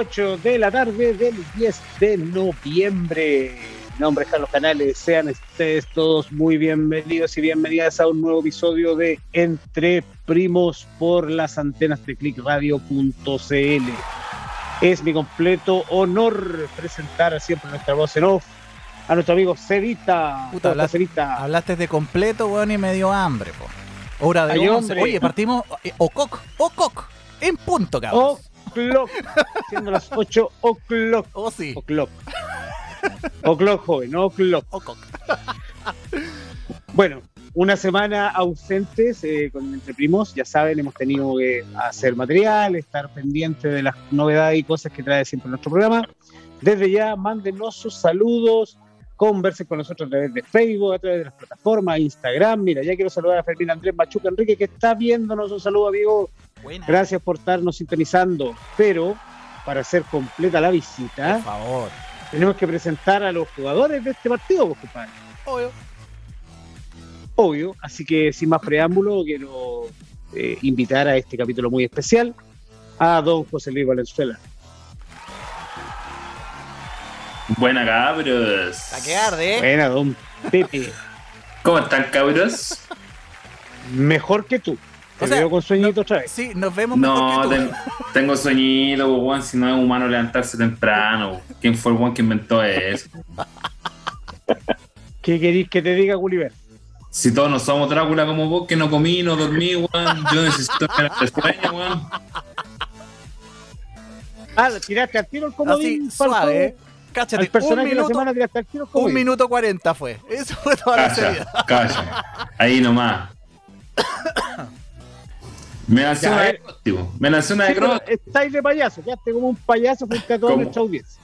8 de la tarde del 10 de noviembre. Mi nombre es Carlos Canales. Sean ustedes todos muy bienvenidos y bienvenidas a un nuevo episodio de Entre Primos por las antenas de clickradio.cl. Es mi completo honor presentar siempre nuestra voz en off a nuestro amigo Cevita. Puta, hablaste, Cevita? hablaste de completo, weón, y me dio hambre, po. Hora de Ay. Oye, partimos. eh, Ococ, Ococ. En punto, cabrón. O'clock. Siendo las 8 o'clock. Oh, sí. O'clock. O'clock, joven, o'clock. Ococ. Bueno, una semana ausentes eh, con Entre Primos, ya saben, hemos tenido que hacer material, estar pendiente de las novedades y cosas que trae siempre nuestro programa. Desde ya, mándenos sus saludos, conversen con nosotros a través de Facebook, a través de las plataformas, Instagram. Mira, ya quiero saludar a Fermín Andrés Machuca Enrique, que está viéndonos. Un saludo, amigo. Buena. Gracias por estarnos sintonizando. Pero, para hacer completa la visita, Por favor. tenemos que presentar a los jugadores de este partido, pues, compadre Obvio. obvio. Así que sin más preámbulo, quiero eh, invitar a este capítulo muy especial a don José Luis Valenzuela. Buena cabros. A que arde, ¿eh? Buena, don Pepe. ¿Cómo están cabros? Mejor que tú. Te O sea, veo con sueñito otra vez. Sí, nos vemos No, que ten- tengo soñito, po, weón, si no es humano levantarse temprano. ¿Quién fue el weón que inventó eso? ¿Qué queréis que te diga, Gulliver? Si todos no somos Drácula como vos, que no comí, no dormí, weón. Yo necesito tener de sueño, weón. Ah, tiraste al tiro el comodín. Así, suave, ¿eh? Cáchate, Al personaje un de la minuto, semana tiraste al tiro el un comodín. minuto cuarenta fue. Eso fue toda la serie. Calla. Ahí nomás. Me Ya, una eh. de Cróstico. Me lancé una de estáis de payaso, quedaste como un payaso frente a toda ¿Cómo? nuestra audiencia.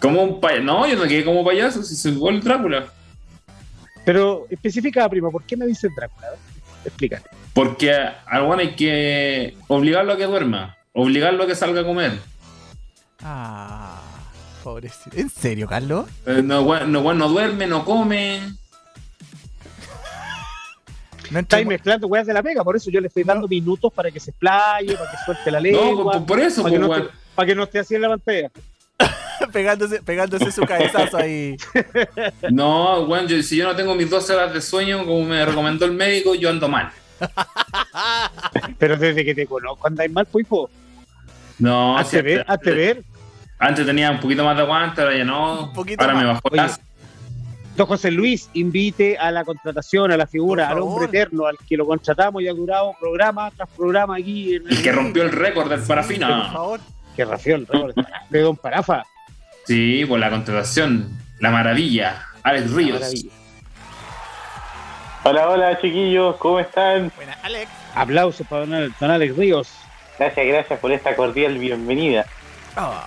Como un payaso. No, yo no quedé como payaso, si soy igual Drácula. Pero especifica, prima, ¿por qué me dices Drácula? Explícate. Porque al weón hay que obligarlo a que duerma, obligarlo a que salga a comer. Ah, pobrecito. ¿En serio, Carlos? Eh, no duerme, no come. No Estáis mezclando weas de la pega, por eso yo le estoy dando minutos para que se explaye, para que suelte la No, lengua. por, por eso, para, que pues, no esté, para que no esté así en la pantalla. pegándose, pegándose su cabezazo ahí. No, weón, yo- si yo no tengo mis 12 horas de sueño, como me recomendó el médico, yo ando mal. Pero desde que te conozco andáis mal, pues, hijo. No, hazte si ver, antes, hazte ver. antes tenía un poquito más de aguante, ahora ya no. Un poquito ahora me bajó Oye, Don José Luis, invite a la contratación, a la figura, Por al hombre eterno, al que lo contratamos y ha durado programa tras programa aquí. En El que rompió el récord del Por parafina. favor. Que ració el récord de Don Parafa. Sí, por la contratación. La maravilla. Alex Ríos. Maravilla. Hola, hola chiquillos, ¿cómo están? Buena, Alex. Aplausos para don, don Alex Ríos. Gracias, gracias por esta cordial bienvenida. Ah.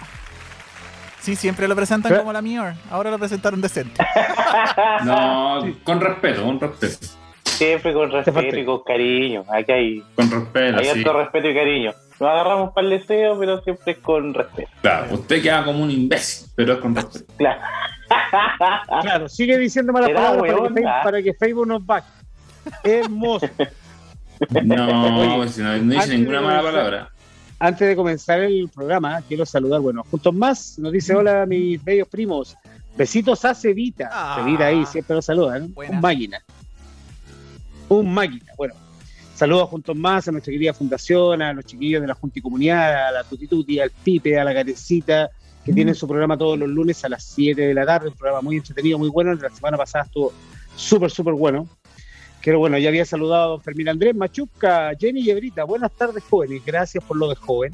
Sí, siempre lo presentan ¿Qué? como la mejor. Ahora lo presentaron decente. No, con respeto, con respeto. Siempre con respeto y con cariño. Aquí hay, Con respeto, hay sí. respeto y cariño. Nos agarramos para el deseo, pero siempre es con respeto. Claro, usted queda como un imbécil, pero es con respeto. Claro. Claro, sigue diciendo malas palabras para que, Facebook, para que Facebook nos baje. Hermoso. No, Oye, si no, no dice ninguna mala palabra. Antes de comenzar el programa, quiero saludar, bueno, juntos más, nos dice hola mis bellos primos. Besitos a Cevita. Ah. Cevita ahí, siempre nos saludan. Buena. Un máquina. Un máquina. Bueno, saludos juntos más a nuestra querida fundación, a los chiquillos de la Junta y Comunidad, a la Tuti Tuti, al Pipe, a la Carecita, que tienen su programa todos los lunes a las 7 de la tarde. Un programa muy entretenido, muy bueno. La semana pasada estuvo súper, súper bueno. Que bueno, ya había saludado a don Fermín Andrés, Machuca, Jenny y Ebrita. Buenas tardes, jóvenes. Gracias por lo de joven.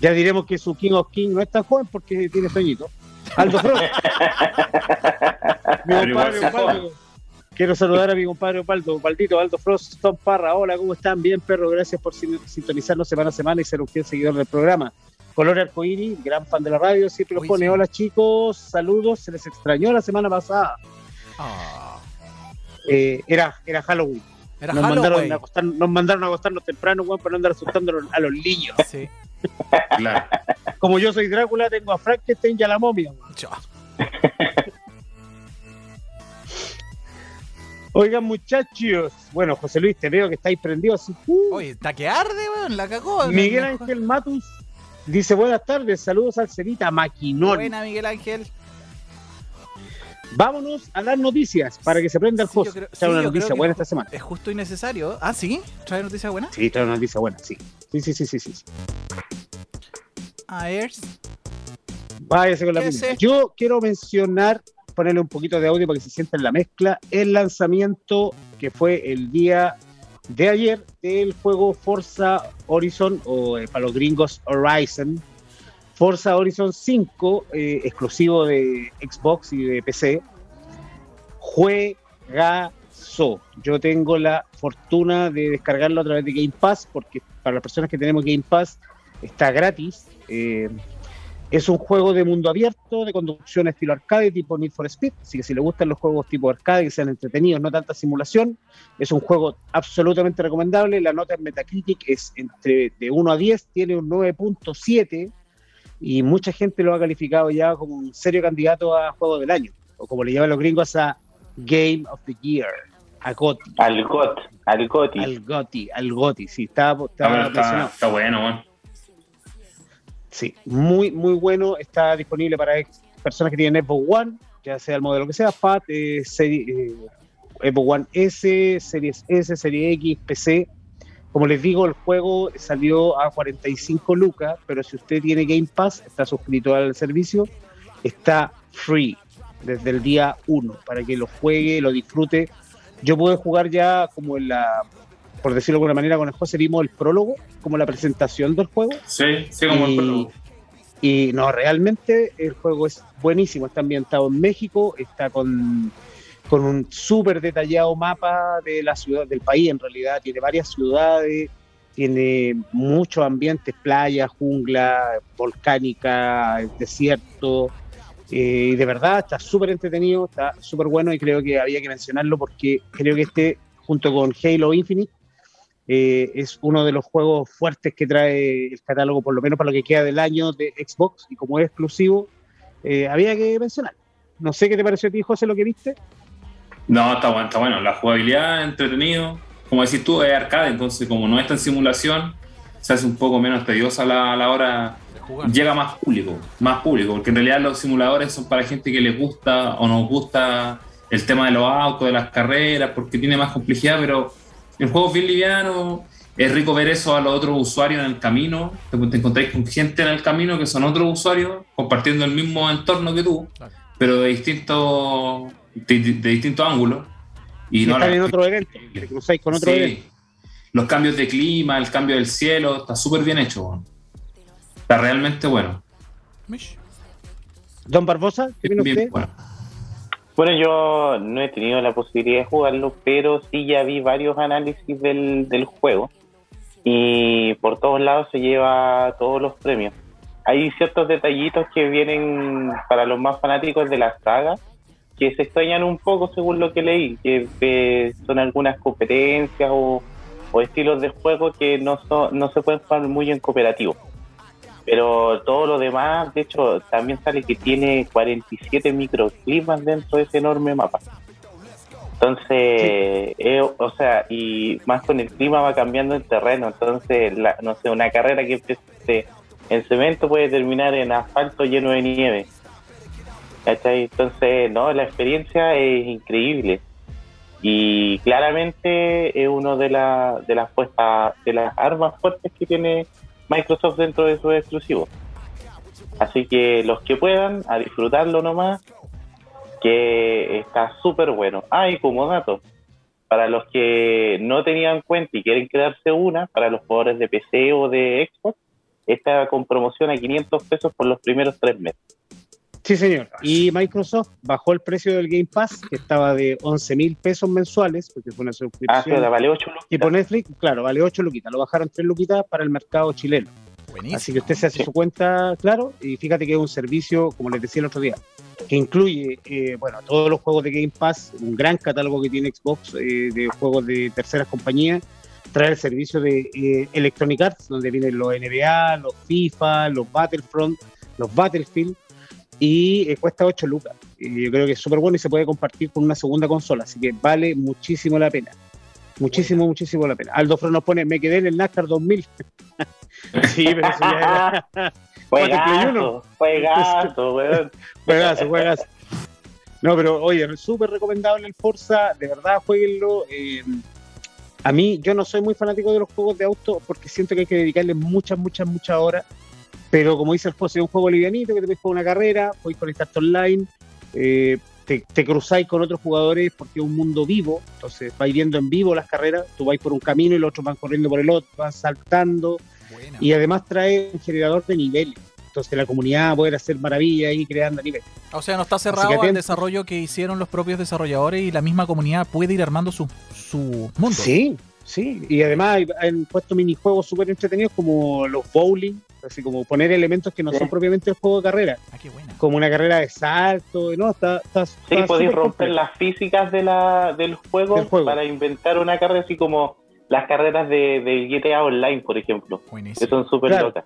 Ya diremos que su King of King no es tan joven porque tiene sueñito. Aldo Frost. mi compadre Osvaldo. Quiero saludar a mi compadre Osvaldo, Osvaldito, Aldo Frost, Tom Parra. Hola, ¿cómo están? Bien, perro. Gracias por sin- sintonizarnos semana a semana y ser un fiel seguidor del programa. Color Arcoíris, gran fan de la radio, siempre lo pone. sí. Hola, chicos, saludos. Se les extrañó la semana pasada. Ah. Eh, era, era Halloween. Era Nos mandaron, a acostar, nos mandaron a acostarnos temprano, weón, para no andar asustando a los, a los niños. Sí. Claro. Como yo soy Drácula, tengo a Frankenstein y a la momia. weón. Oigan, muchachos. Bueno, José Luis, te veo que estáis prendidos. uh. Oye, está que arde, weón. La cagó. Miguel. Ángel Matus Dice, buenas tardes, saludos al Cerita Maquinón. Buena, Miguel Ángel. Vámonos a las noticias para que se prenda el Sí, yo host. creo- Trae sí, una noticia buena es esta semana. Es justo y necesario. Ah, ¿sí? ¿Trae noticia buena? Sí, trae una noticia buena, sí. Sí, sí, sí, sí, sí. A ver. Váyase con la ¿Qué primera. es Yo quiero mencionar, ponerle un poquito de audio para que se sienta en la mezcla, el lanzamiento que fue el día de ayer del juego Forza Horizon, o eh, para los gringos Horizon, Forza Horizon 5, eh, exclusivo de Xbox y de PC. Juegazo. Yo tengo la fortuna de descargarlo a través de Game Pass, porque para las personas que tenemos Game Pass está gratis. Eh, es un juego de mundo abierto, de conducción estilo arcade, tipo Need for Speed. Así que si le gustan los juegos tipo arcade, que sean entretenidos, no tanta simulación, es un juego absolutamente recomendable. La nota en Metacritic es entre de 1 a 10, tiene un 9.7 y mucha gente lo ha calificado ya como un serio candidato a juego del año, o como le llaman los gringos a Game of the Year, a GOTY, Al GOT, al GOTI. al GOTY, al GOTY. Sí, está, está Ah, está, está bueno. Sí, muy, muy bueno. Está disponible para personas que tienen Xbox One, ya sea el modelo que sea, FAT, eh, serie, eh, Xbox One S, Series S, Serie X, PC. Como les digo, el juego salió a 45 lucas, pero si usted tiene Game Pass, está suscrito al servicio, está free desde el día 1 para que lo juegue, lo disfrute. Yo pude jugar ya como en la, por decirlo de alguna manera, con el José vimos el prólogo, como la presentación del juego. Sí, sí, como el Y- prólogo. Y no, realmente el juego es buenísimo. Está ambientado en México, está con, con un súper detallado mapa de la ciudad, del país. En realidad, tiene varias ciudades, tiene muchos ambientes, playas, jungla, volcánica, desierto. eh, y de verdad está súper entretenido, está súper bueno y creo que había que mencionarlo porque creo que este, junto con Halo Infinite, eh, es uno de los juegos fuertes que trae el catálogo, por lo menos para lo que queda del año de Xbox, y como es exclusivo, eh, había que mencionar. No sé qué te pareció a ti, José, lo que viste. No, está bueno, está bueno. La jugabilidad, entretenido. Como decís tú, es arcade, entonces como no está en simulación, se hace un poco menos tediosa la, la hora. De jugar. Llega más público, más público, porque en realidad los simuladores son para gente que les gusta o nos gusta el tema de los autos, de las carreras, porque tiene más complejidad, pero el juego es bien liviano. Es rico ver eso a los otros usuarios en el camino. Te, te encontráis con gente en el camino que son otros usuarios compartiendo el mismo entorno que tú, pero de distintos de, de distintos ángulos. Y Y no están la- en otro evento, te cruzáis con otro Sí. evento. Los cambios de clima, el cambio del cielo, está súper bien hecho. Está realmente bueno. Don Barbosa, ¿qué opina Bien usted? bueno. Bueno, yo no he tenido la posibilidad de jugarlo, pero sí ya vi varios análisis del, del juego y por todos lados se lleva todos los premios. Hay ciertos detallitos que vienen para los más fanáticos de la saga que se extrañan un poco según lo que leí, que son algunas competencias o, o estilos de juego que no, son, no se pueden jugar muy en cooperativo. Pero todo lo demás, de hecho, también sale que tiene 47 microclimas dentro de ese enorme mapa. Entonces, eh, o sea, y más con el clima va cambiando el terreno. Entonces, la- no sé, una carrera que empiece en cemento puede terminar en asfalto lleno de nieve. Entonces, no, la experiencia es increíble. Y claramente es uno de, la, de las puestas, de las armas fuertes que tiene Microsoft dentro de sus exclusivos. Así que los que puedan, a disfrutarlo nomás, que está súper bueno. Ah, como dato, para los que no tenían cuenta y quieren quedarse una, para los jugadores de PC o de Xbox, está con promoción a 500 pesos por los primeros tres meses. Sí, señor. Y Microsoft bajó el precio del Game Pass, que estaba de 11 mil pesos mensuales, porque fue una Ah, suscripción. vale 8 lucas. tipo Netflix, claro, vale 8 luquitas. Lo bajaron 3 luquitas para el mercado chileno. Buenísimo. Así que usted se hace su cuenta, claro, y fíjate que es un servicio, como les decía el otro día, que incluye, eh, bueno, todos los juegos de Game Pass, un gran catálogo que tiene Xbox eh, de juegos de terceras compañías, trae el servicio de eh, Electronic Arts, donde vienen los NBA, los FIFA, los Battlefront, los Battlefield, y eh, cuesta 8 lucas. Y yo creo que es súper bueno y se puede compartir con una segunda consola, así que vale muchísimo la pena. Muchísimo, muchísimo la pena. Aldo Fro nos pone, me quedé en el NASCAR 2000. sí, pero eso ya era... Juegazo, weón. Juegazo, juegazo. No, pero oye, súper recomendable el Forza, de verdad, jueguenlo. Eh, a mí, yo no soy muy fanático de los juegos de auto porque siento que hay que dedicarle muchas, muchas, muchas horas. Pero como dice el Forza, es un juego livianito que te puedes jugar una carrera, puedes conectarte online, eh, te, te, cruzáis con otros jugadores porque es un mundo vivo, entonces vais viendo en vivo las carreras, tú vais por un camino y los otros van corriendo por el otro, van saltando. Buena. Y además trae un generador de niveles. Entonces la comunidad poder hacer maravillas y creando niveles. O sea, no está cerrado al desarrollo que hicieron los propios desarrolladores y la misma comunidad puede ir armando su, su mundo. Sí, sí. Y además han puesto minijuegos súper entretenidos como los bowling, así como poner elementos que no sí. son propiamente el juego de carrera. Ah, qué buena. Como una carrera de salto, ¿no? Está, está, sí, está podéis romper las físicas de la, del, juego del juego para inventar una carrera así como las carreras de, de GTA Online, por ejemplo. Buenísimo. Que son súper Claro. locas.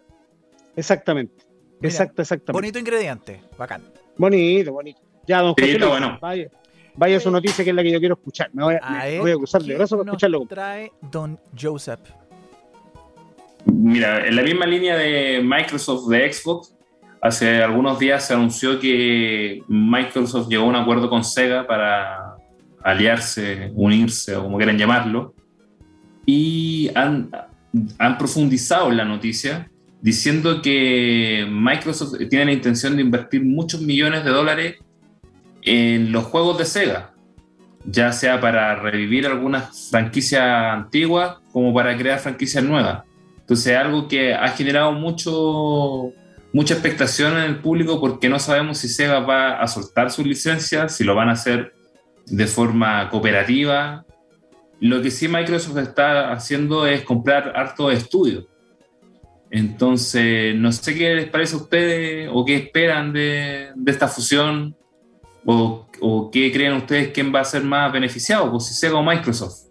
Exactamente. Mira, Exacto, exactamente. Bonito ingrediente, bacán. Bonito, bonito. Ya, don José bueno. vaya, vaya su noticia que es la que yo quiero escuchar. Me voy a, A me ver, voy a cruzar de ¿qué brazos para escucharlo. trae Don Joseph? Mira, en la misma línea de Microsoft de Xbox, hace algunos días se anunció que Microsoft llegó a un acuerdo con Sega para aliarse, unirse o como quieran llamarlo, y han, profundizado en la noticia diciendo que Microsoft tiene la intención de invertir muchos millones de dólares en los juegos de Sega, ya sea para revivir algunas franquicias antiguas como para crear franquicias nuevas. Entonces, algo que ha generado mucho, mucha expectación en el público porque no sabemos si Sega va a soltar sus licencias, si lo van a hacer de forma cooperativa. Lo que sí Microsoft está haciendo es comprar harto estudios. Entonces, no sé qué les parece a ustedes o qué esperan de, esta fusión o, o, qué creen ustedes quién va a ser más beneficiado, pues si Sega o Microsoft.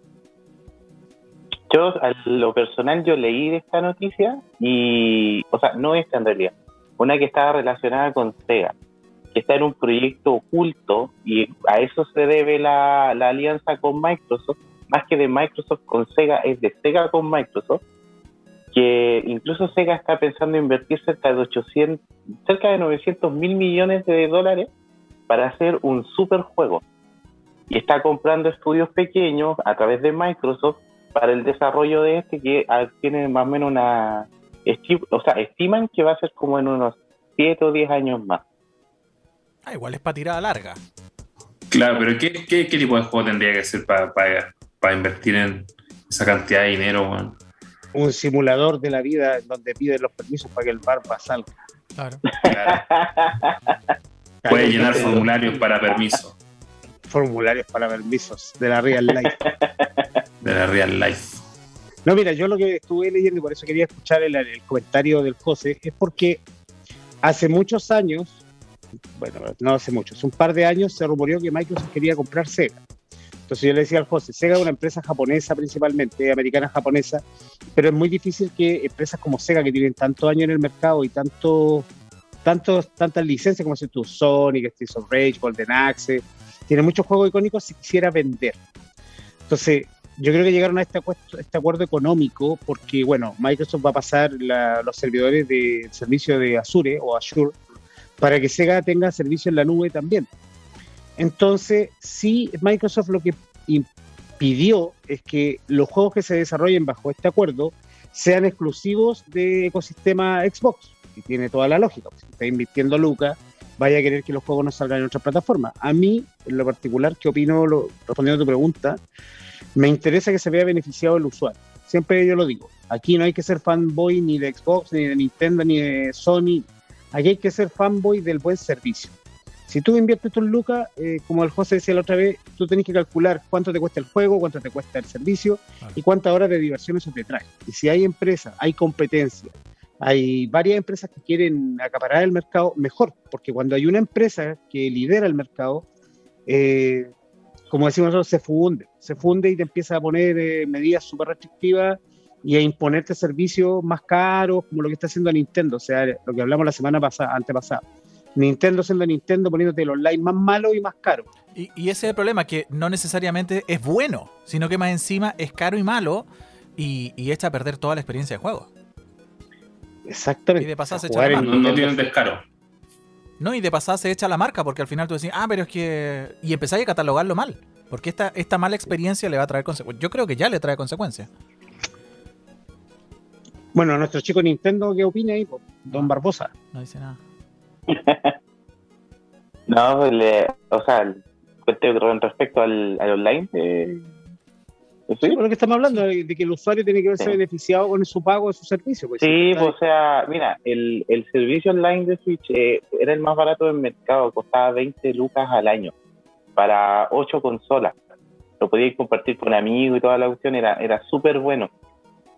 Yo, a lo personal, yo leí de esta noticia y, o sea, no esta en realidad, una que estaba relacionada con Sega, que está en un proyecto oculto y a eso se debe la, la alianza con Microsoft, más que de Microsoft con Sega, es de Sega con Microsoft, que incluso Sega está pensando invertir cerca de 800, cerca de 900 mil millones de dólares para hacer un super juego. Y está comprando estudios pequeños a través de Microsoft para el desarrollo de este que tiene más o menos una... O sea, estiman que va a ser como en unos 7 o 10 años más. Ah, igual es para tirada larga. Claro, pero ¿qué, qué, qué tipo de juego tendría que ser para, para, para invertir en esa cantidad de dinero, man? Un simulador de la vida en donde piden los permisos para que el barba salga. Claro. Claro. Puede llenar formularios para permiso. Formularios para permisos de la Real Life. De la Real Life. No, mira, yo lo que estuve leyendo y por eso quería escuchar el, comentario del José es porque hace muchos años, bueno, no hace muchos, un par de años se rumoreó que Microsoft quería comprar Sega. Entonces yo le decía al José, Sega es una empresa japonesa principalmente, americana japonesa, pero es muy difícil que empresas como Sega, que tienen tantos años en el mercado y tanto, tantos, tantas licencias como si tú, Sonic, Streets of Rage, Golden Axe, tiene muchos juegos icónicos, si quisiera vender. Entonces, yo creo que llegaron a este, acuerdo, este acuerdo económico porque, bueno, Microsoft va a pasar la, los servidores de servicio de Azure o Azure para que Sega tenga servicio en la nube también. Entonces, sí, Microsoft lo que impidió es que los juegos que se desarrollen bajo este acuerdo sean exclusivos de ecosistema Xbox, y tiene toda la lógica. Si está invirtiendo Lucas, vaya a querer que los juegos no salgan en otras plataformas. A mí, en lo particular, que opino, lo, respondiendo a tu pregunta, me interesa que se vea beneficiado el usuario. Siempre yo lo digo. Aquí no hay que ser fanboy ni de Xbox, ni de Nintendo, ni de Sony. Aquí hay que ser fanboy del buen servicio. Si tú inviertes tus lucas, eh, como el José decía la otra vez, tú tenés que calcular cuánto te cuesta el juego, cuánto te cuesta el servicio y cuántas horas de diversión eso te trae. Y si hay empresas, hay competencia, hay varias empresas que quieren acaparar el mercado, mejor, porque cuando hay una empresa que lidera el mercado, eh, como decimos nosotros, se funde, se funde y te empieza a poner eh, medidas súper restrictivas y a imponerte servicios más caros, como lo que está haciendo Nintendo, o sea, lo que hablamos la semana pasada, antepasada. Nintendo siendo Nintendo poniéndote el online más malo y más caro. Y, y ese es el problema, que no necesariamente es bueno, sino que más encima es caro y malo y, y echa a perder toda la experiencia de juego. Exactamente. Y de pasada se echa. No, tienen descaro. No, y de pasada se echa la marca, porque al final tú decís, ah, pero es que. Y empezáis a catalogarlo mal. Porque esta, esta mala experiencia le va a traer consecuencias. Yo creo que ya le trae consecuencias. Bueno, nuestro chico Nintendo, ¿qué opina ahí? Don Barbosa. No dice nada. No, pues, le- o sea, respecto al, al online, eh, sí, por lo que estamos hablando, de que el usuario tiene que verse Sí. beneficiado con su pago de su servicio. pues, Sí, pues, o sea, mira, el, el servicio online de Switch eh, era el más barato del mercado, costaba 20 lucas al año para 8 consolas. Lo podíais compartir con amigos y toda la cuestión, era, era súper bueno.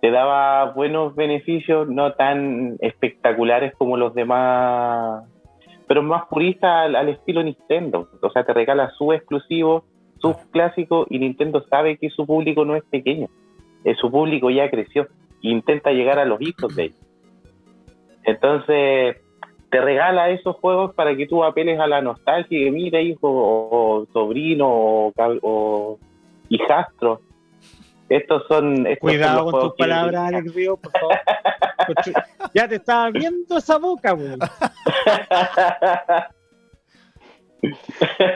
Te daba buenos beneficios, no tan espectaculares como los demás, pero más purista al, al estilo Nintendo. O sea, te regala sus exclusivos, sus clásicos, y Nintendo sabe que su público no es pequeño. Eh, su público ya creció e intenta llegar a los hijos de ellos. Entonces, te regala esos juegos para que tú apeles a la nostalgia que mira, hijo, o, sobrino, o, hijastro. Estos son. Estos Cuidado con tus palabras, Alex Río, por favor. ya te estaba viendo esa boca, weón.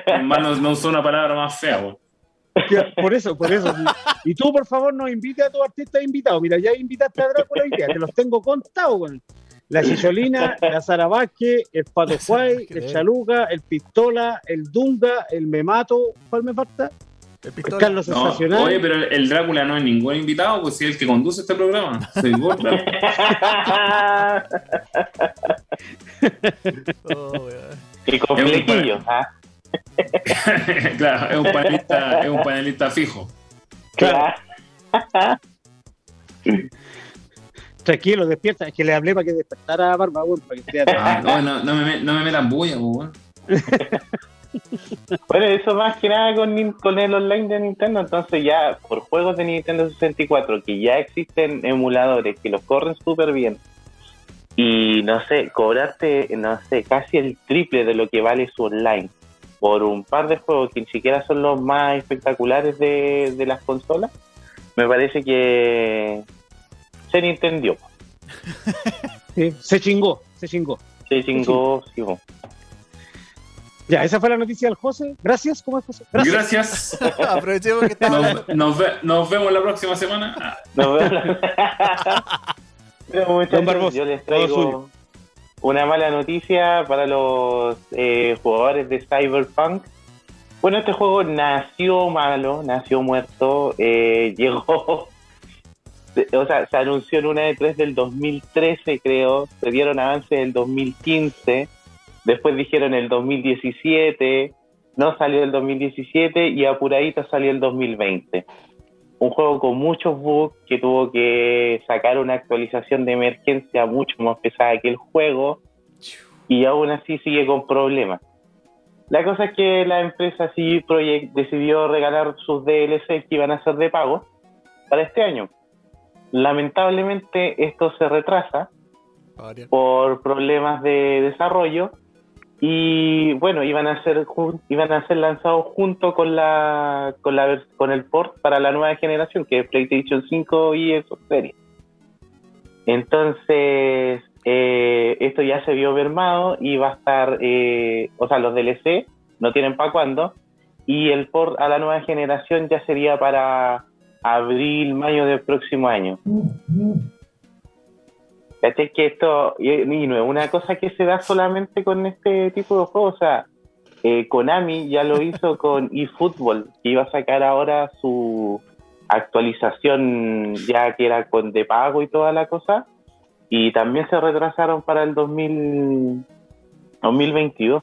Hermano, no usó una palabra más fea, Por eso, por eso. Y tú, por favor, nos invita a tu artista invitado. Mira, ya invitaste a Drácula hoy día, te los tengo contados, weón. La Chicholina, la Sara Vázquez, el Pato Juay, el Chaluca, el Pistola, el Dunga, el Memato. ¿Cuál me falta? El El Carlos No, Sensacional. oye, pero el Drácula no es ningún invitado, pues si es el que conduce este programa. Soy vos. Oh, flequillos, ¿ah? claro, es un panelista, es un panelista fijo. Claro. Tranquilo, despierta. Es que le hablé para que despertara a Barba, weón, para que esté Ah, no, no, no me, no me metan bulla, pues, weón. Bueno, eso más que nada con, el online de Nintendo, entonces ya por juegos de Nintendo 64 que ya existen emuladores que los corren súper bien y no sé, cobrarte, no sé, casi el triple de lo que vale su online por un par de juegos que ni siquiera son los más espectaculares de, de las consolas, me parece que se Sí, se chingó, se chingó. se chingó, sí, bo. Ya, esa fue la noticia del José. Gracias, ¿cómo es José? Gracias. Gracias. Aprovechemos que estamos Nos, nos ve- nos vemos la próxima semana. Nos vemos. Don Barbosa, yo les traigo suyo. una mala noticia para los eh, jugadores de Cyberpunk. Bueno, este juego nació malo, nació muerto, eh, llegó, o sea, se anunció en una de tres del 2013, creo, se dieron avances en el 2015, después dijeron el 2017, no salió el 2017 y apuradito salió el 2020 un juego con muchos bugs que tuvo que sacar una actualización de emergencia mucho más pesada que el juego y aún así sigue con problemas. La cosa es que la empresa CD Projekt decidió regalar sus DLC que iban a ser de pago para este año. Lamentablemente esto se retrasa por problemas de desarrollo y bueno iban a ser iban a ser lanzados junto con la con la con el port para la nueva generación que es PlayStation 5 y Xbox Series. Entonces eh, esto ya se vio mermado y va a estar eh, o sea los DLC no tienen para cuándo. Y el port a la nueva generación ya sería para abril mayo del próximo año ¿Cachai? Que esto, y, no es una cosa que se da solamente con este tipo de juegos, o sea, eh, Konami ya lo hizo con eFootball, que iba a sacar ahora su actualización ya que era con de pago y toda la cosa, y también se retrasaron para el 2000, 2022.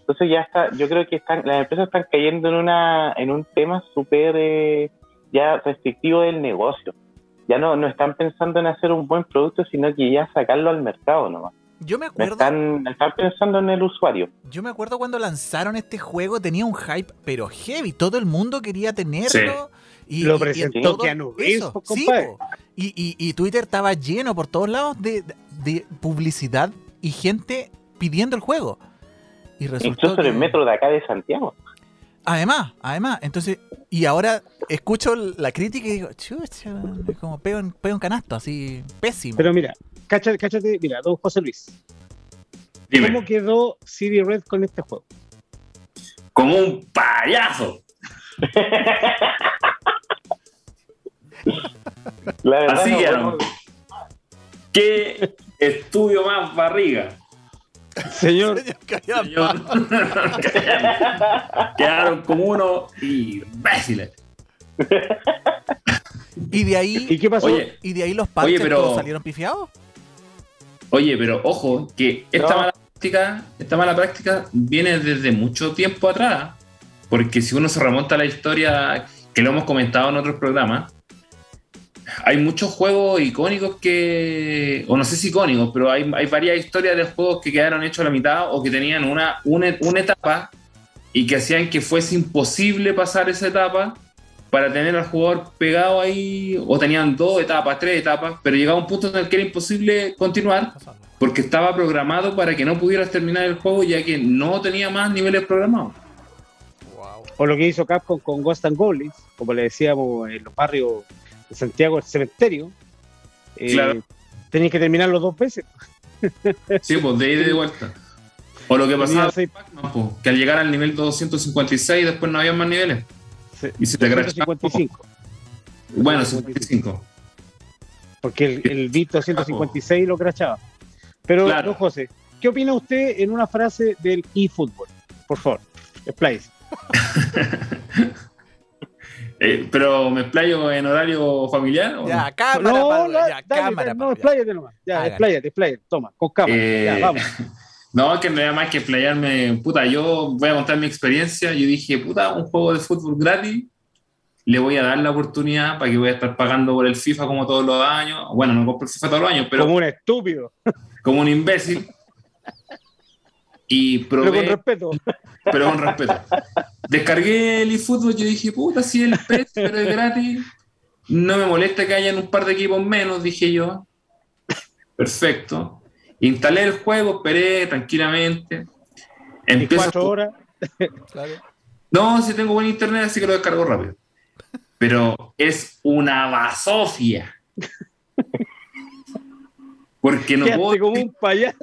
Entonces ya está, yo creo que están, las empresas están cayendo en una, en un tema súper eh, ya restrictivo del negocio ya no, no están pensando en hacer un buen producto, sino que ya sacarlo al mercado nomás. Yo me acuerdo, están, están pensando en el usuario. yo me acuerdo cuando lanzaron este juego, tenía un hype, pero heavy. Todo el mundo quería tenerlo. Y, Lo presentó eso, Reeves, po, sí, y, y- y Twitter estaba lleno por todos lados de, de publicidad y gente pidiendo el juego. Y resultó Incluso en el que- metro de acá de Santiago. Además, además, entonces, y ahora escucho la crítica y digo, chucha, es como pego en, pego en canasto, así, pésimo. Pero mira, cáchate, cáchate, mira, don José Luis. Dime, ¿Cómo quedó CD Red con este juego? como un payaso. La verdad, Así no, ¿Qué estudio más barriga? Señor, Señor Callampa. Señor. Quedaron como unos imbéciles. Y de ahí, ¿y qué pasó? Oye, y de ahí los parches Oye, pero- todos salieron pifiados. Oye, pero ojo, que esta No. mala práctica, esta mala práctica viene desde mucho tiempo atrás. Porque si uno se remonta a la historia, que lo hemos comentado en otros programas, hay muchos juegos icónicos que, o no sé si icónicos, pero hay, varias historias de juegos que quedaron hechos a la mitad o que tenían una, una, una etapa y que hacían que fuese imposible pasar esa etapa para tener al jugador pegado ahí, o tenían dos etapas, tres etapas, pero llegaba un punto en el que era imposible continuar porque estaba programado para que no pudieras terminar el juego ya que no tenía más niveles programados. O lo que hizo Capcom con Ghost and Goblins, como le decíamos en los barrios Santiago, el cementerio. Eh, Claro. Tenías que terminarlo dos veces. Sí, pues de ida y de vuelta. O lo que pasaba Pac-Man, pues, que al llegar al nivel 256 después no había más niveles. Y se te crashaba. 255. Bueno, 55. Porque el, el bit 256 lo crachaba. Pero, Claro. don José, ¿qué opina usted en una frase del eFootball? Por favor, expláyese. Eh, pero me explayo en horario familiar. ¿o Ya, no? cámara, no, Pablo, no, ya, dale, cámara, no, expláyate nomás. Ya, expláyate, expláyate. Toma, con cámara. Eh, Ya, vamos. No, es que en realidad más que explayarme, puta, yo voy a contar mi experiencia. Yo dije, puta, un juego de fútbol gratis, le voy a dar la oportunidad para que voy a estar pagando por el FIFA como todos los años. Bueno, no compro el FIFA todos los años, pero Como un estúpido, como un imbécil. Y pero con respeto. pero con respeto. Descargué el eFootball, yo dije, puta, si el PES, pero es gratis, no me molesta que hayan un par de equipos menos, dije yo. Perfecto. Instalé el juego, esperé tranquilamente. En Empiezo cuatro horas. Claro. No, si tengo buen internet, así que lo descargo rápido. Pero es una basofia. Porque no puedo. como un payaso.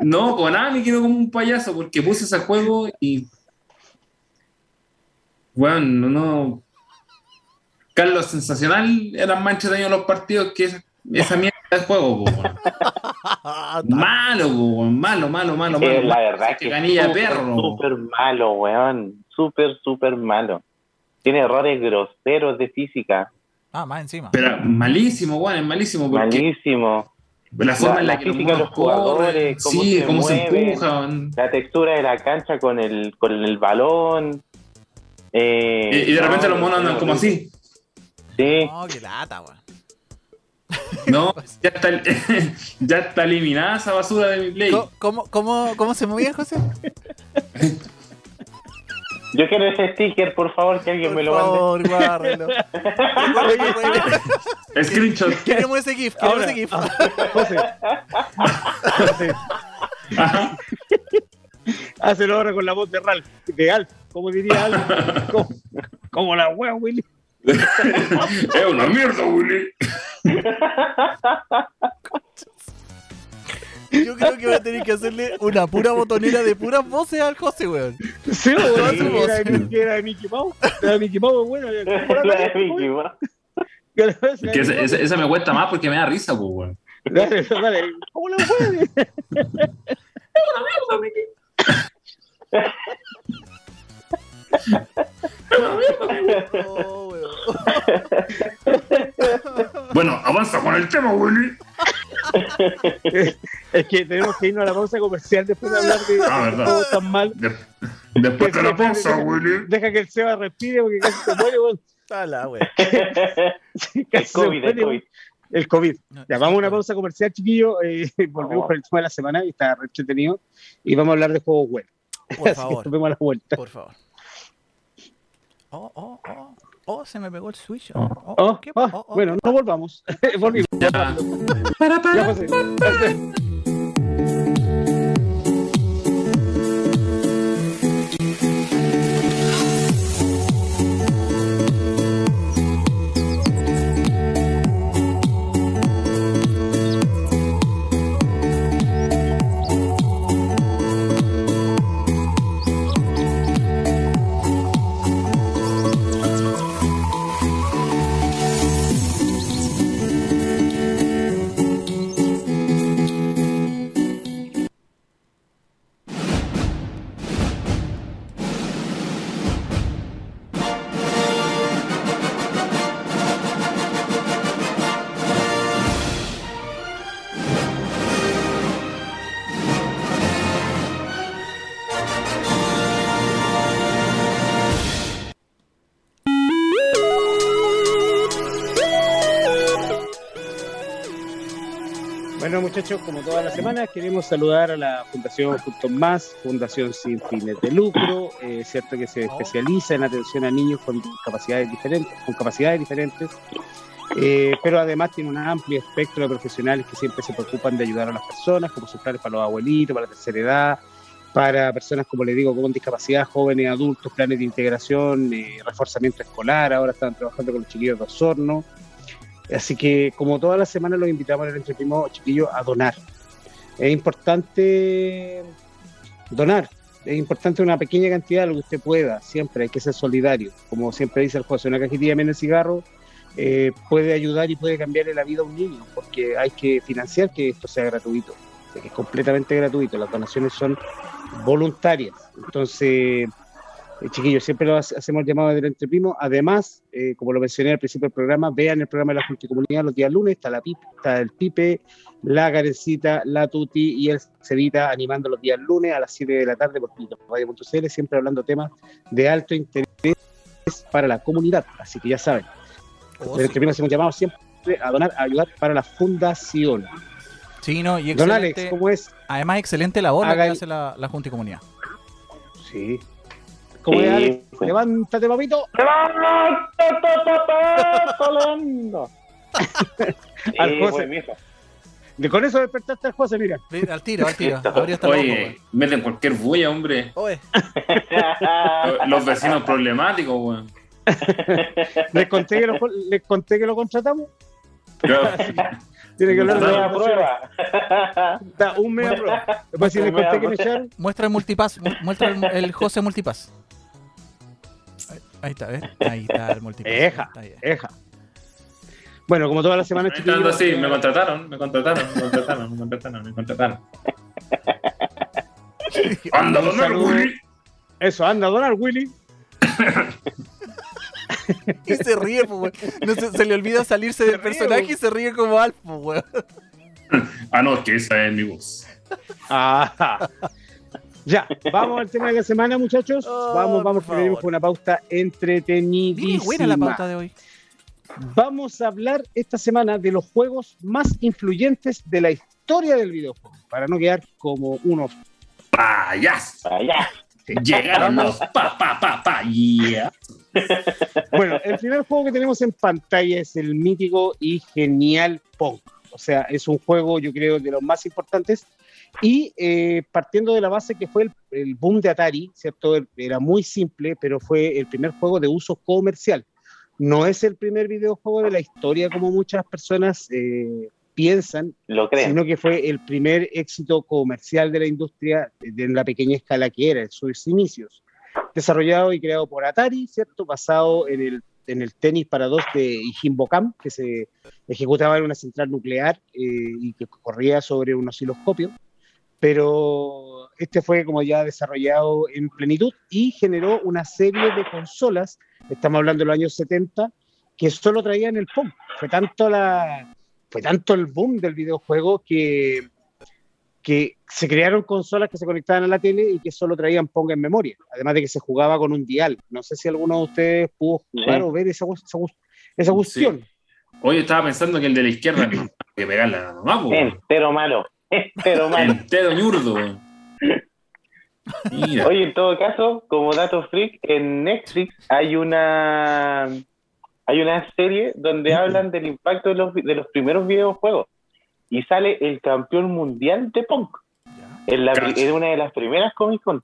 No, con nada me quedo como un payaso porque puse ese juego y. Bueno, no, no. Carlos, sensacional. Eran más entretenidos los partidos que esa, esa mierda de juego, po, weón. Malo, po, weón. malo, malo, malo, que malo. la verdad que que ganilla súper, perro. súper malo, weón. Súper, súper malo. Tiene errores groseros de física. Ah, más encima. Pero malísimo, weón, es malísimo porque Malísimo. La forma La- en la, la que los física de monos los jugadores, cómo sí, se cómo se empujan. La textura de la cancha con el, con el balón. Eh, Y, y de repente no, los monos andan como así. Sí. No, qué lata, weón. No, ya está, ya está eliminada esa basura de mi play. ¿Cómo, cómo, cómo, cómo se movía, José? Yo quiero ese sticker, por favor, que alguien me lo Por mande. favor, guárdelo. Screenshot. Queremos ese GIF, queremos Ahora, ese GIF. José. José, Ajá. Hácelo ahora con la voz de Ralph, de Alf, como diría Alf. Como, como la wea, Willy. es una mierda, Willy. Yo creo que voy a tener que hacerle una pura botonera de puras voces al José, weón. Sí, weón, que era, era de Mickey Mouse. Era de Mickey Mouse, bueno. La de Mickey Mouse. Que esa, esa- esa me cuesta más porque me da risa, pues, weón. Dale, dale. ¿Cómo la wea? Oh, weón. Bueno, avanza con el tema, Willy. Es que tenemos que irnos a la pausa comercial después de hablar de Ah, verdad. todo tan mal. De- después de la pausa, Willy. Deja que el Seba respire porque casi se muere, weón. Está la weón. El COVID, el COVID. El COVID. No, Ya, vamos a una pausa comercial, chiquillos. Eh, volvemos con el tema de la semana y está re entretenido. Y vamos a hablar de juegos web. Por Así que favor, nos vemos a la vuelta. por favor. Oh, oh, oh. Se me pegó el switch. Oh. Oh, Oh, ¿qué? ah, Oh, oh, bueno, no volvamos. Volvimos. Ya. Ya, José. Muchachos, como todas las semanas, queremos saludar a la Fundación Juntos Más, Fundación sin fines de lucro, eh, cierto que se especializa en atención a niños con capacidades diferentes, con capacidades diferentes, eh, pero además tiene un amplio espectro de profesionales que siempre se preocupan de ayudar a las personas, como centrales para los abuelitos, para la tercera edad, para personas, como le digo, con discapacidad, jóvenes, adultos, planes de integración, eh, reforzamiento escolar, ahora están trabajando con los chiquillos de Osorno. Así que, como todas las semanas, los invitamos al entreprimo chiquillos a donar. Es importante donar, es importante una pequeña cantidad, lo que usted pueda, siempre hay que ser solidario. Como siempre dice el juez, una cajetilla menos cigarro eh, puede ayudar y puede cambiarle la vida a un niño, porque hay que financiar que esto sea gratuito, que es completamente gratuito, las donaciones son voluntarias. Entonces, eh, chiquillos, siempre lo hacemos llamado del entreprimo. Además, eh, como lo mencioné al principio del programa, vean el programa de la Junta de Comunidad los días lunes, está, la pipe, está el Pipe, la Garencita, la Tuti y el Cevita animando los días lunes a las 7 de la tarde por radio.cl, siempre hablando temas de alto interés para la comunidad. Así que ya saben, Oh, el sí. entreprimo hacemos llamado siempre a donar, a ayudar para la fundación. Sí, no, y Don excelente. Alex, ¿cómo es? Además, excelente labor la Haga que el- hace la, la Junta y Comunidad. Sí. ¿Cómo Sí, pues. Levántate, papito. Solendo. Al Sí, José. pues, con eso despertaste al José, mira. Al tiro, al tiro. Hasta Oye, weón. meten cualquier bulla, hombre. Oye, Los- Los vecinos problemáticos, weón. Les conté que lo, les conté que lo contratamos. Tiene que hablar de Nueva la prueba. Da un media prueba. Después si les conté que me echaron. muestra el multipass. mu- Muestra el, el José Multipass. Ahí, ahí está, ¿ves? Ahí está el multipass. Eja. Está. Eja. Bueno, como todas las semanas, está así, me contrataron, me contrataron, me contrataron, me contrataron, me contrataron. ¡Anda, Un don saludo. Willy! Eso, anda a donar, Willy. Y se ríe, pues. No se, se le olvida salirse del personaje y se ríe como Alf, pues, weón. Ah, no, es que esa es mi voz. Ajá. Ya, vamos al tema de la semana, muchachos. Oh, vamos, vamos, venimos favor. con una pauta Mire, entretenidísima. buena la pauta de hoy. Vamos a hablar esta semana de los juegos más influyentes de la historia del videojuego, para no quedar como unos ¡Payas! Allá. Llegaron los pa, pa, pa, pa, yeah. Bueno, el primer juego que tenemos en pantalla es el mítico y genial Pong. O sea, es un juego, yo creo, de los más importantes. Y eh, partiendo de la base que fue el, el boom de Atari, ¿cierto? Era muy simple, pero fue el primer juego de uso comercial. No es el primer videojuego de la historia, como muchas personas eh, piensan, Lo creen. sino que fue el primer éxito comercial de la industria en la pequeña escala que era en sus inicios. Desarrollado y creado por Atari, ¿cierto? Basado en el, en el tenis para dos de Himbocam, que se ejecutaba en una central nuclear eh, y que corría sobre un osciloscopio. Pero este fue como ya desarrollado en plenitud y generó una serie de consolas, estamos hablando de los años 70, que solo traían el Pong. Fue tanto la, fue tanto el boom del videojuego que, que se crearon consolas que se conectaban a la tele y que solo traían Pong en memoria, además de que se jugaba con un dial. No sé si alguno de ustedes pudo jugar Sí. o ver esa, esa, esa cuestión. Oye, estaba pensando que el de la izquierda que pegarle a la mamá, po. Entero malo. Entero malo. Entero ñurdo. Mira. Oye, en todo caso, como dato freak, en Netflix hay una hay una serie donde hablan del impacto de los, de los primeros videojuegos y sale el campeón mundial de Ya. en, la, Cacha. en una de las primeras Comic Con.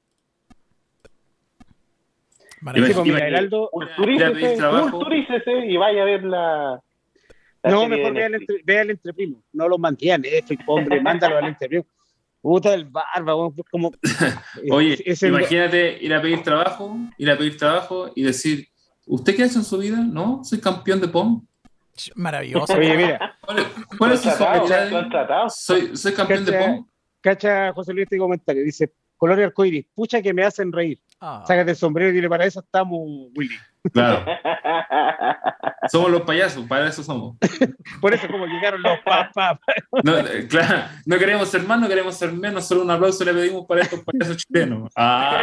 Maravilloso. Heraldo- Culturícese, culturícese y vaya a ver la. la No, mejor vea el, entreprimo, no lo mantiene Netflix, hombre, mándalo al entreprimo. Puta el barba, como... Oye, es imagínate ir a pedir trabajo, ir a pedir trabajo y decir, ¿usted qué hace en su vida? No, soy campeón de POM. Maravilloso. Oye, mira, ¿Cuál es, cuál es su contratado. Soy, soy campeón de. POM. cacha José Luis este comentario, dice, color arcoíris, pucha que me hacen reír. Ah. Sácate el sombrero y dile, para eso estamos, Willy. Claro, somos los payasos, para eso somos. Por eso como llegaron los papás. No, eh, claro, no queremos ser más, no queremos ser menos, solo un aplauso le pedimos para estos payasos chilenos. Ah,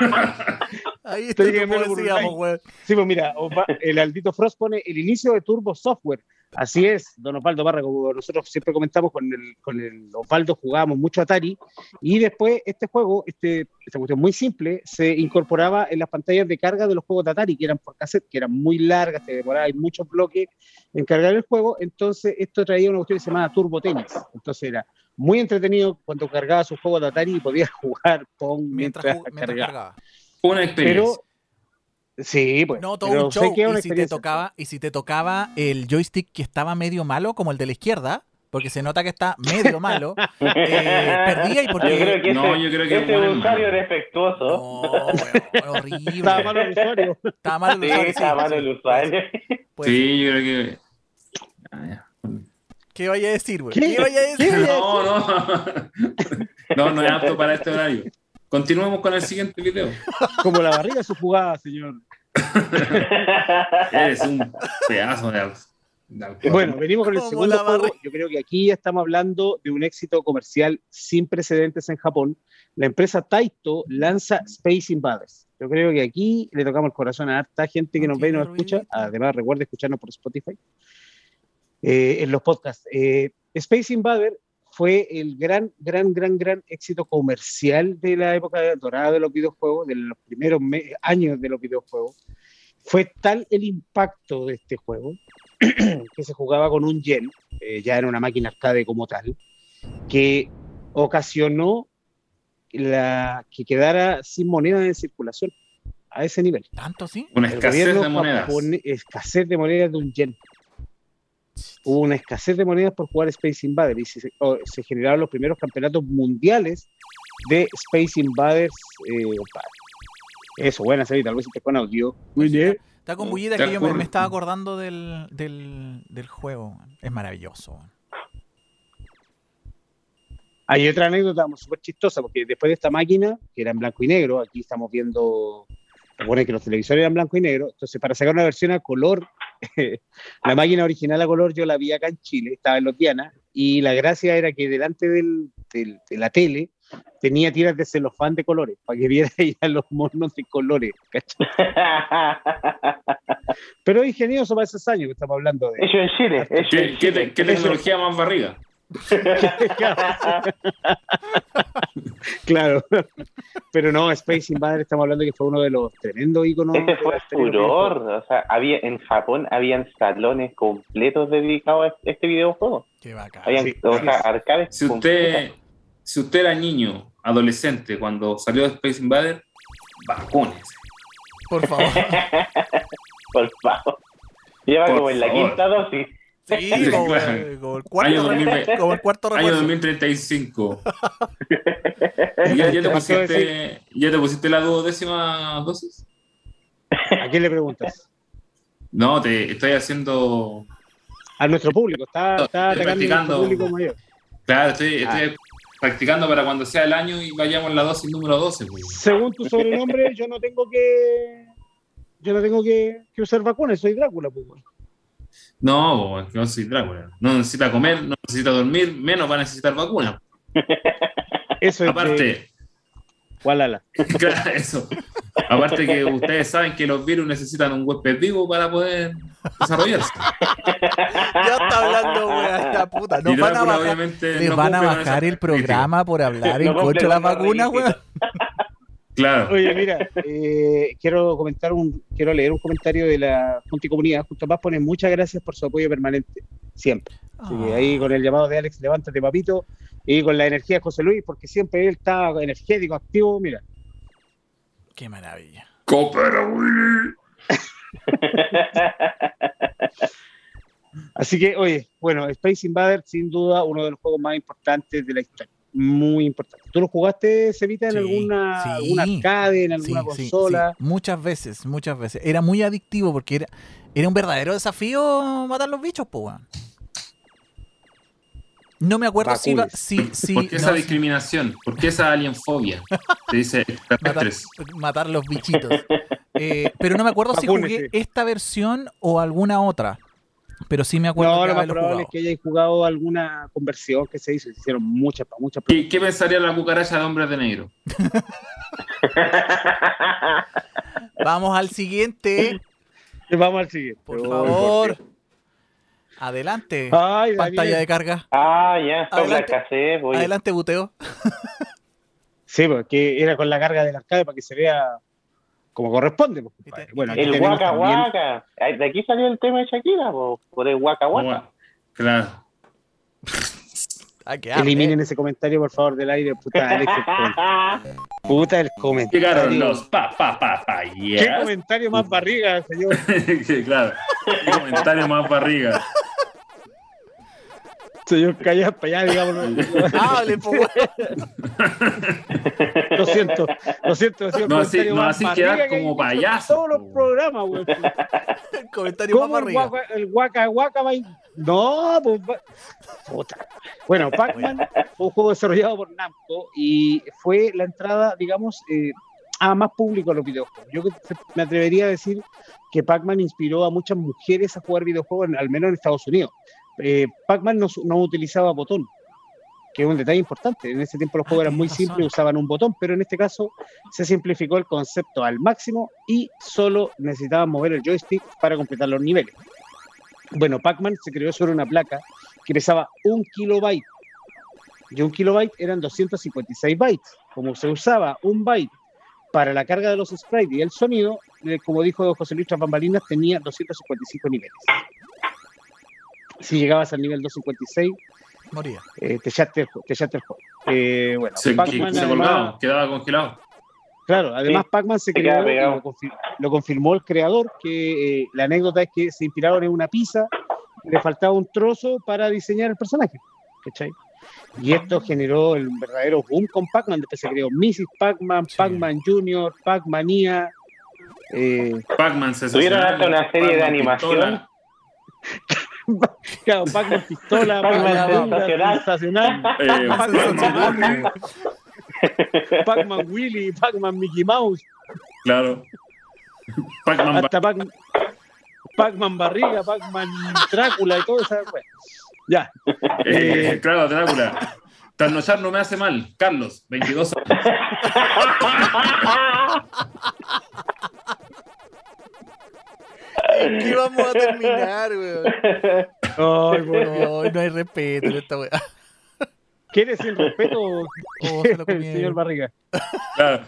Ahí está Estoy tu weón. Sí, pues mira, el Aldito Frost pone el inicio de Turbo Software, Así es, don Osvaldo Barra, como nosotros siempre comentamos con el, con el Osvaldo jugábamos mucho Atari y después este juego, este, esta cuestión muy simple, se incorporaba en las pantallas de carga de los juegos de Atari, que eran por cassette, que eran muy largas, te demoraba hay muchos bloques en cargar el juego, entonces esto traía una cuestión que se llamaba Turbo Tennis, entonces era muy entretenido cuando cargaba sus juegos de Atari y podías jugar Pong Mientras, mientras, mientras cargaba. Una experiencia. Pero, sí, pues. No, todo pero un show. Y si, te tocaba, y si te tocaba el joystick que estaba medio malo, como el de la izquierda, porque se nota que está medio malo, eh, perdía y porque... Yo creo que No, ese, yo creo que ese bueno, usuario defectuoso. No, horrible. Estaba malo el usuario. Estaba malo el Sí, usuario. está malo el usuario. Puede ser. sí, yo creo que. Ah, ya. ¿Qué vaya a decir, güey? ¿Qué? ¿Qué vaya a decir? No, no. No, no es apto para este horario. Continuemos con el siguiente video. Como la barriga de su jugada, señor. Eres un pedazo de. de alcohol. Bueno, venimos con el segundo la juego. Yo creo que aquí estamos hablando de un éxito comercial sin precedentes en Japón. La empresa Taito lanza Space Invaders. Yo creo que aquí le tocamos el corazón a harta gente que nos ve y nos escucha. Además, recuerde escucharnos por Spotify. eh, en los podcasts. Eh, Space Invader fue el gran, gran, gran, gran éxito comercial de la época dorada de los videojuegos, de los primeros me- años de los videojuegos. Fue tal el impacto de este juego que se jugaba con un yen, eh, ya era una máquina arcade como tal, que ocasionó la, que quedara sin moneda en circulación a ese nivel. ¿Tanto sí? Una escasez de monedas. japone- escasez de monedas de un yen. Hubo una escasez de monedas por jugar Space Invaders y se, o- se generaron los primeros campeonatos mundiales de Space Invaders. eh. Eso, buena, Sarita, tal vez estés con audio. Muy bien. Está con bullita Te que yo me, estaba acordando del, del, del juego. Es maravilloso. Hay otra anécdota súper chistosa, porque después de esta máquina, que era en blanco y negro, aquí estamos viendo, recuerden que los televisores eran blanco y negro, entonces para sacar una versión a color, la máquina original a color yo la vi acá en Chile, estaba en Lotiana, y la gracia era que delante del- del- de la tele tenía tiras de celofán de colores, para que viera ya los monos de colores, ¿cachai? Pero es ingenioso para esos años que estamos hablando de... Hecho en Chile. En ¿Qué, qué te- Chile. qué tecnología más barriga? claro. Pero no, Space Invader estamos hablando que fue uno de los tremendos iconos. Ese de fue furor. O sea, había, en Japón habían salones completos dedicados a este videojuego. Qué bacán. Habían, Sí, o sí. sea, arcades Si usted, si usted era niño, adolescente, cuando salió de Space Invader, vacunes. Por favor. Por favor. Lleva Por como en la favor. quinta dosis. Sí, Sí, como, claro. como el cuarto, Año 2020. como el cuarto Año refuerzo. 2035. ¿Ya, ya te pusiste, ¿Ya te pusiste la duodécima dosis? ¿A quién le preguntas? No, te estoy haciendo. A nuestro público, está, está Estoy atacando a nuestro practicando. público mayor. Claro, estoy, Ah. estoy practicando para cuando sea el año y vayamos en la dosis número 12. pues. Según tu sobrenombre, yo no tengo que. Yo no tengo que, que usar vacunas, soy Drácula, pues. No, pues, que no soy Drácula. No necesita comer, no necesita dormir, menos va a necesitar vacuna. Eso es. Aparte, Gualala. claro, eso. Aparte que ustedes saben que los virus necesitan un huésped vivo para poder desarrollarse. Ya está hablando, weón, la puta. Nos Y van a bajar, obviamente, les no van a bajar el programa por hablar en contra de las vacunas, weón. Claro. Oye, mira, eh, quiero comentar un, quiero leer un comentario de la Junta y Comunidad. Justo más pone muchas gracias por su apoyo permanente, siempre. Que ahí con el llamado de Alex, levántate, papito, y con la energía de José Luis, porque siempre él está energético, activo, mira. Qué maravilla. Coopera, Willy. Así que, oye, bueno, Space Invader, sin duda, uno de los juegos más importantes de la historia. Muy importante. ¿Tú lo jugaste, Cevita, en Sí, alguna, sí. alguna arcade, en alguna Sí, consola? sí. Muchas veces, muchas veces. Era muy adictivo porque era, era un verdadero desafío matar los bichos, po, weón. No me acuerdo si, iba- Vacunes. si, si ¿Por qué esa discriminación? ¿Por qué esa alienfobia? Te dice matar, matar los bichitos. Eh, pero no me acuerdo si jugué esta versión o alguna otra. Pero sí me acuerdo No, de lo más probable jugado. es que hayáis jugado alguna conversión que se hizo. Se hicieron muchas, muchas. ¿Qué, qué pensaría la cucaracha de hombres de negro? Vamos al siguiente, Vamos al siguiente. por Oh, favor. Adelante. Ay, Pantalla de carga. Ah, ya, la Adelante. escasez, oye. Adelante, buteo. Sí, porque era con la carga del arcade para que se vea como corresponde. pues. Bueno, aquí El Waka también- Waka. De aquí salió el tema de Shakira, po, por el Waka Waka. Claro. Ah. Eliminen ese comentario, por favor, del aire. Puta, Alex, el comentario. Puta, el comentario. Llegaron los pa pa pa pa ¿Qué comentario más barriga, señor? claro. Qué comentario más barriga. Señor Callas, para allá, digamos. Hable, weón. Lo siento, lo siento. No así- no así quedar que como pues. payaso, Todos los programas, güey. El comentario más ¿Cómo el guaca, guaca va No, pues. va- Puta. Bueno, Pac-Man fue un juego desarrollado por Namco y fue la entrada, digamos, eh, a más público a los videojuegos. Yo me atrevería a decir que Pac-Man inspiró a muchas mujeres a jugar videojuegos, en- al menos en Estados Unidos. Eh, Pac-Man no, no utilizaba botón, que es un detalle importante. En ese tiempo los juegos Ah, eran muy simples, usaban un botón, pero en este caso se simplificó el concepto al máximo y solo necesitaban mover el joystick para completar los niveles. Bueno, Pac-Man se creó sobre una placa que pesaba un kilobyte y un kilobyte eran 256 bytes. Como se usaba un byte para la carga de los sprites y el sonido, eh, como dijo José Luis Bambalinas, tenía 255 niveles. Si llegabas al nivel 256, Moría. eh, te echaste el, ju- te echaste el juego. Eh, bueno, Se, Pac-Man se además- colgaba, quedaba congelado. Claro, además Pac-Man se Se creó y lo, confir- lo confirmó el creador, que eh, la anécdota es que se inspiraron en una pizza, le faltaba un trozo para diseñar el personaje. ¿cachai? Y esto generó el verdadero boom con Pac-Man. Después se creó Mrs. Pac-Man, Sí. Pac-Man Jr., Pac-Manía. eh, Pac-Man se Tuvieron hasta una serie de animación. claro, Pac-Man Pistola, Pac-Man Sensacional. Eh, Pac-Man Pac-Man Willy, Pac-Man Mickey Mouse. claro. Pac-Man hasta Pac Pac-Man Barriga, Pac-Man Drácula y todo eso. Bueno, ya. Eh, claro, Drácula. Trasnochar no me hace mal. Carlos, 22 años. ¿En qué vamos a terminar, weón? Ay, Dios. No, no hay respeto en esta weá. ¿Quieres sin respeto, Oh, se lo señor Barriga? Claro.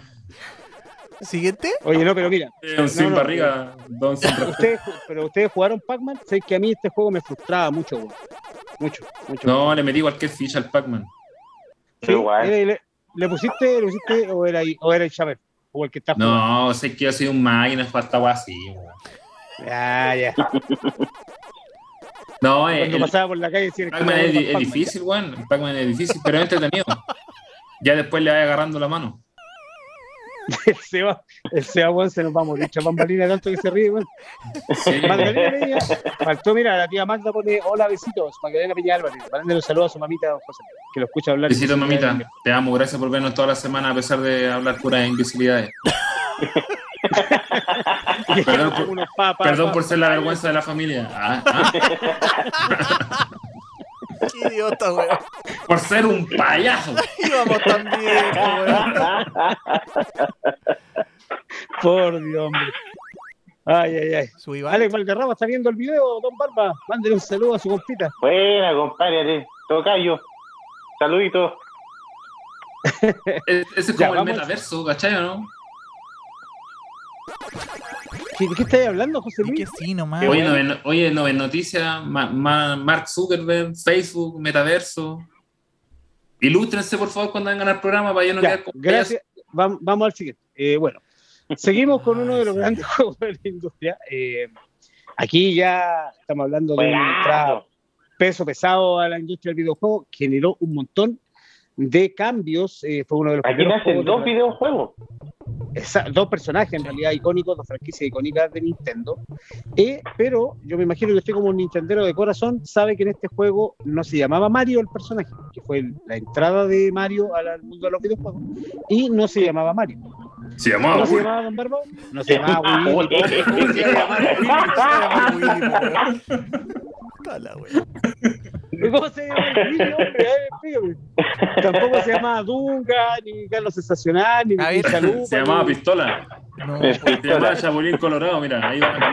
¿Siguiente? Oye, no, pero mira, Eh, un sin no, barriga, don sin respeto. ustedes, pero ustedes jugaron Pac-Man, sé que a mí este juego me frustraba mucho, güey. Mucho, mucho. No, le metí cualquier ficha al Pac-Man. Sí, Igual. ¿Le, le, le pusiste, le pusiste o era, o era el Chávez? O el que está jugando? No, sé que yo soy un máquina, faltaba así. weón. Ya, ya. No, eh, Cuando el pasaba por la calle decía Pac-Man es, es difícil, weón. El Pac-Man es difícil, pero es entretenido. Ya después le vas agarrando la mano. El Seba, el Seba, weón, se nos va a morir. Echa bambalina tanto que se ríe, weón. Sí. Magdalena faltó, mira, la tía Magda pone hola, besitos. Magdalena Peña Álvarez, mándale un saludo a su mamita, don José, que lo escucha hablar. Besitos, mamita. Te amo, gracias por vernos toda la semana a pesar de hablar puras invisibilidades. Perdón por- Unos pa, pa, Perdón pa. por ser la vergüenza de la familia. Ah, ah. Qué idiota, weón. Por ser un payaso. Íbamos tan bien, weón. Por Dios, hombre. Ay, ay, ay. Subí. Alex Valderrama está viendo el video, don Barba. Mándele un saludo a su compita. Buena, compadre. Tocayo. Saluditos. E- Ese es Ya, como el vamos. metaverso, ¿cachai o no? ¿Qué- ¿De qué estáis hablando, José Y que Luis? sí, nomás. Oye, no ven, oye, no ven noticias. Ma- ma- Mark Zuckerberg, Facebook, metaverso. Ilústrense, por favor, cuando vengan al programa para yo no Ya, quedar con gracias. Vam- Vamos al siguiente. Eh, bueno, seguimos con uno de los grandes juegos de la industria. Eh, aquí ya estamos hablando de Buenazo. peso pesado a la industria del videojuego, generó un montón de cambios. eh, fue uno de los Aquí nacen dos de- videojuegos. Esa- dos personajes en realidad icónicos, dos franquicias icónicas de Nintendo. Eh, pero yo me imagino que usted como un Nintendero de corazón sabe que en este juego no se llamaba Mario el personaje, que fue el- la entrada de Mario al al mundo de los videojuegos, y no se llamaba Mario. Se llamaba ¿Cómo se Will. llamaba Don Barbo? No se llamaba Willy. ¿Cómo se iba a llamar Willy? ¿Cómo se Willy. Tampoco se llamaba Dunga, ni Carlos Sensacional, ni Chalupa. Se llamaba Pistola. No, Se llamaba Chapulín Colorado, mira, ahí va.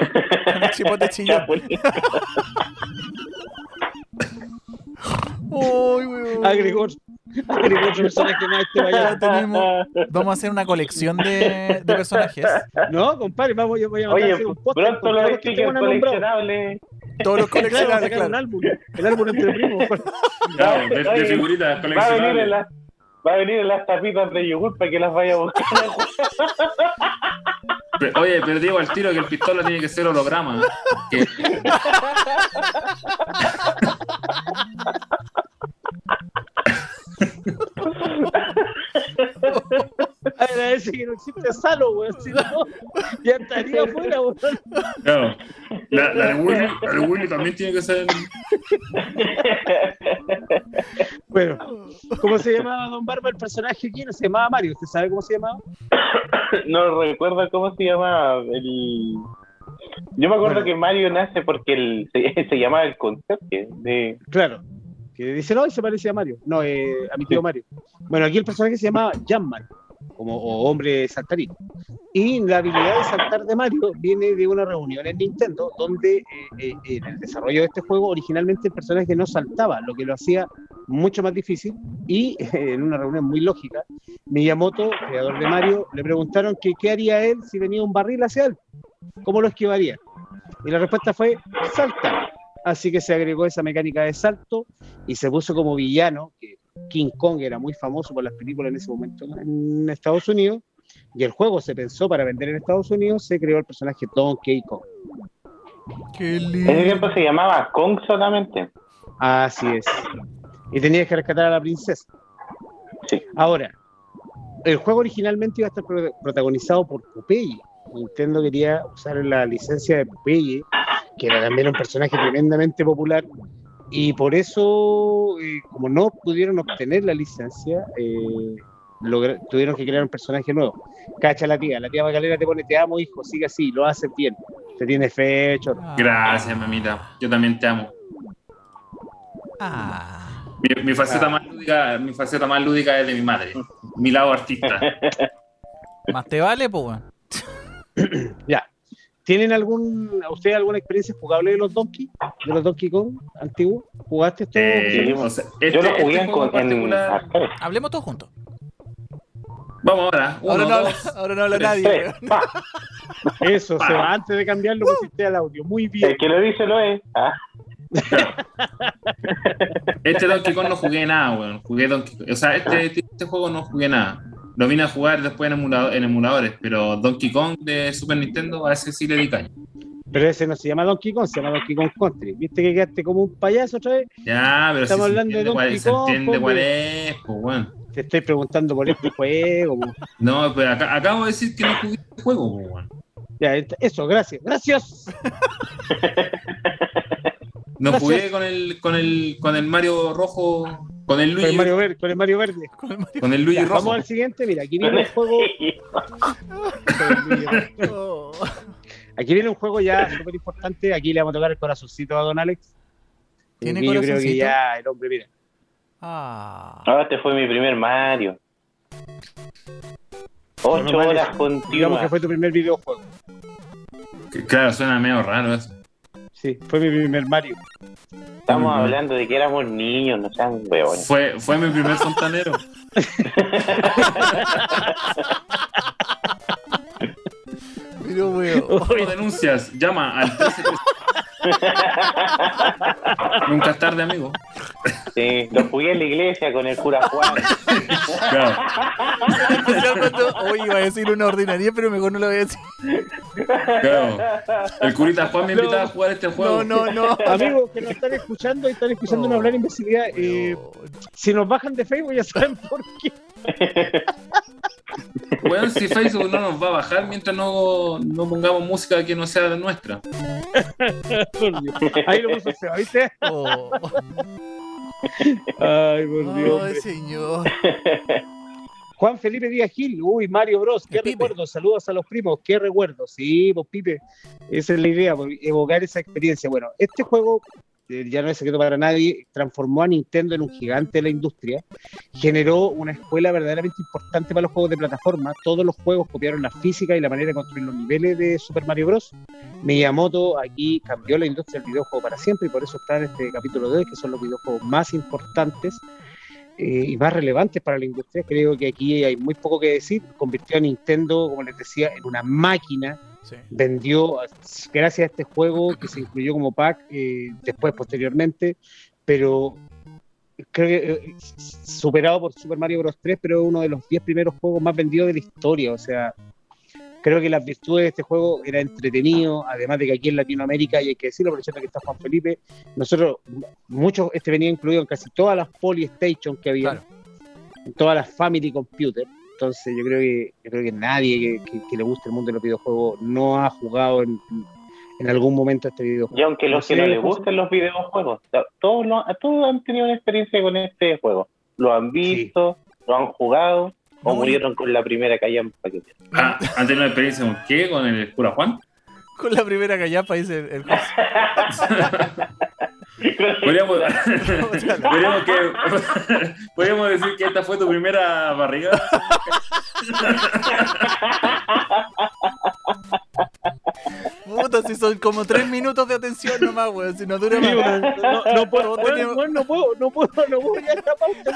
chipote chillón. Uy, personaje más este vaya. tenemos- Vamos a hacer una colección de, de personajes. No, compadre, vamos, yo voy a mandar a hacer un podcast pronto que tengan nombrado. coleccionables. Todos los coleccionables, un claro. álbum, el álbum entre primos. Claro, de, de Va a venir en coleccionables. las va a venir en las tapitas de yogur para que las vaya a buscar. Oye, pero digo al tiro que el pistola tiene que ser holograma. Que, Agradece que no existe Salo, weón. Si no, ya estaría weón. claro, la, la de Willy, la de Willy también tiene que ser. Bueno, ¿cómo se llamaba Don Barba el personaje aquí? No se llamaba Mario. ¿Usted sabe cómo se llamaba? no recuerdo cómo se llamaba el yo me acuerdo Bueno. que Mario nace porque el, se, se llamaba el conserje de Claro. Que dice, no, se parece a Mario. No, eh, a mi tío Mario. Bueno, aquí el personaje se llamaba Jamman, como o hombre saltarín. Y la habilidad de saltar de Mario viene de una reunión en Nintendo, donde eh, eh, en el desarrollo de este juego originalmente el personaje no saltaba, lo que lo hacía mucho más difícil. Y en una reunión muy lógica, Miyamoto, creador de Mario, le preguntaron que qué haría él si venía un barril hacia él, cómo lo esquivaría. Y la respuesta fue saltar. Así que se agregó esa mecánica de salto y se puso como villano, que King Kong era muy famoso por las películas en ese momento en Estados Unidos, y el juego se pensó para vender en Estados Unidos, se creó el personaje Donkey Kong. Qué en ese tiempo se llamaba Kong solamente Así es. Y tenías que rescatar a la princesa. Sí. Ahora, el juego originalmente iba a estar pro- protagonizado por Popeye. Nintendo quería usar la licencia de Popeye, que era también un personaje tremendamente popular, y por eso, eh, como no pudieron obtener la licencia, eh, tuvieron que crear un personaje nuevo. Cacha la tía, la tía Magdalena te pone, te amo hijo, sigue así, lo haces bien, te tiene fe, chorro. Ah. Gracias, mamita. Yo también te amo. Ah. Mi, mi faceta más lúdica, mi faceta más lúdica es de mi madre. Mi lado artista. Más te vale, pues. Ya. ¿Tienen algún, a ustedes alguna experiencia jugable de los Donkey? ¿De los Donkey Kong antiguos? ¿Jugaste esto? Eh, o sea, yo este- lo jugué este con- en particular-. Hablemos todos juntos. Vamos ahora. Uno, Ahora no, habla, dos, ahora no habla tres. nadie, Tres, weón. pa. Eso, se va antes de cambiarlo, pusiste al audio. Muy bien. el que lo dice lo es ah, Este Donkey Kong no jugué nada, weón. Jugué Donkey O sea, este, este juego no jugué nada. Lo vine a jugar después en, emulado- en emuladores, pero Donkey Kong de Super Nintendo a ese sí le di caña. Pero ese no se llama Donkey Kong, se llama Donkey Kong Country. ¿Viste que quedaste como un payaso otra vez? Ya, pero Estamos si hablando se de entiende, cuál, Donkey se Kong, entiende cuál es, pues, weón. Te estoy preguntando por este juego. po. No, pero acá- acabo de decir que no jugué este juego, pues, weón. Ya, eso, gracias. Gracias. No Gracias. jugué con el, con el, con el Mario rojo, con el Con Luigi, el Mario Verde. Con el Mario Verde. Con el Mario- con el Luigi Ya, rojo. vamos al siguiente. Mira, aquí viene un juego. con el Luigi rojo. Oh. Aquí viene un juego ya súper importante. Aquí le vamos a tocar el corazoncito a Don Alex. ¿Tiene Aquí yo creo que corazoncito? ya el hombre, mira. Ah. Ah, este fue mi primer Mario. Ocho horas Digamos que continuas. fue tu primer videojuego. Que, Claro, suena medio raro eso. Sí, fue mi primer Mario. Estamos hablando de que éramos niños, no sean huevones. Fue, fue mi primer fontanero. Pero, weón. Denuncias, llama al 13 Nunca es tarde, amigo. Sí, lo jugué en la iglesia con el cura Juan. Claro. Oye, iba a decir una ordinaria, pero mejor no lo voy a decir. Claro. El curita Juan me invitaba a jugar este juego. No, no, no. Amigos que nos están escuchando y están escuchándonos Oh, hablar imbecilidad, eh, si nos bajan de Facebook ya saben por qué. Weón, si Facebook no nos va a bajar mientras no, no pongamos música que no sea de nuestra. Ahí lo puso Seba, ¿viste? Oh. Ay, por Dios. Ay, señor. Juan Felipe Díaz Gil, uy, Mario Bros, qué El Pipe. recuerdo, saludos a los primos, qué recuerdo, sí, pues Pipe, esa es la idea, pues, evocar esa experiencia. Bueno, este juego ya no es secreto para nadie, transformó a Nintendo en un gigante de la industria, generó una escuela verdaderamente importante para los juegos de plataforma. Todos los juegos copiaron la física y la manera de construir los niveles de Super Mario Bros. Miyamoto aquí cambió la industria del videojuego para siempre y por eso está en este capítulo de hoy, que son los videojuegos más importantes eh, y más relevantes para la industria. Creo que aquí hay muy poco que decir. Convirtió a Nintendo, como les decía, en una máquina Sí. vendió gracias a este juego que se incluyó como pack eh, después posteriormente pero creo que eh, superado por Super Mario Bros 3 pero es uno de los 10 primeros juegos más vendidos de la historia o sea creo que las virtudes de este juego era entretenido además de que aquí en Latinoamérica y hay que decirlo aprovechando que está Juan Felipe nosotros muchos este venía incluido en casi todas las Polystation que había Claro. en todas las Family Computer entonces yo creo que yo creo que nadie que, que- que le guste el mundo de los videojuegos no ha jugado en, en algún momento a este videojuego. Y aunque los No que no les gusten los videojuegos, to- todos, lo- todos han tenido una experiencia con este juego. Lo han visto, lo han jugado o No, murieron con la primera callampa que tienen. Ah, ¿Han tenido una experiencia con qué? ¿Con el cura Juan? Con la primera callapa dice el, el José. Podríamos, podríamos, que- podríamos decir que esta fue tu primera barriga. Puta, si son como tres minutos de atención nomás, weón. Si no dura más. bueno, no, no puedo, Todos bueno, tenemos- bueno, no puedo, no puedo, no puedo ya esta pauta.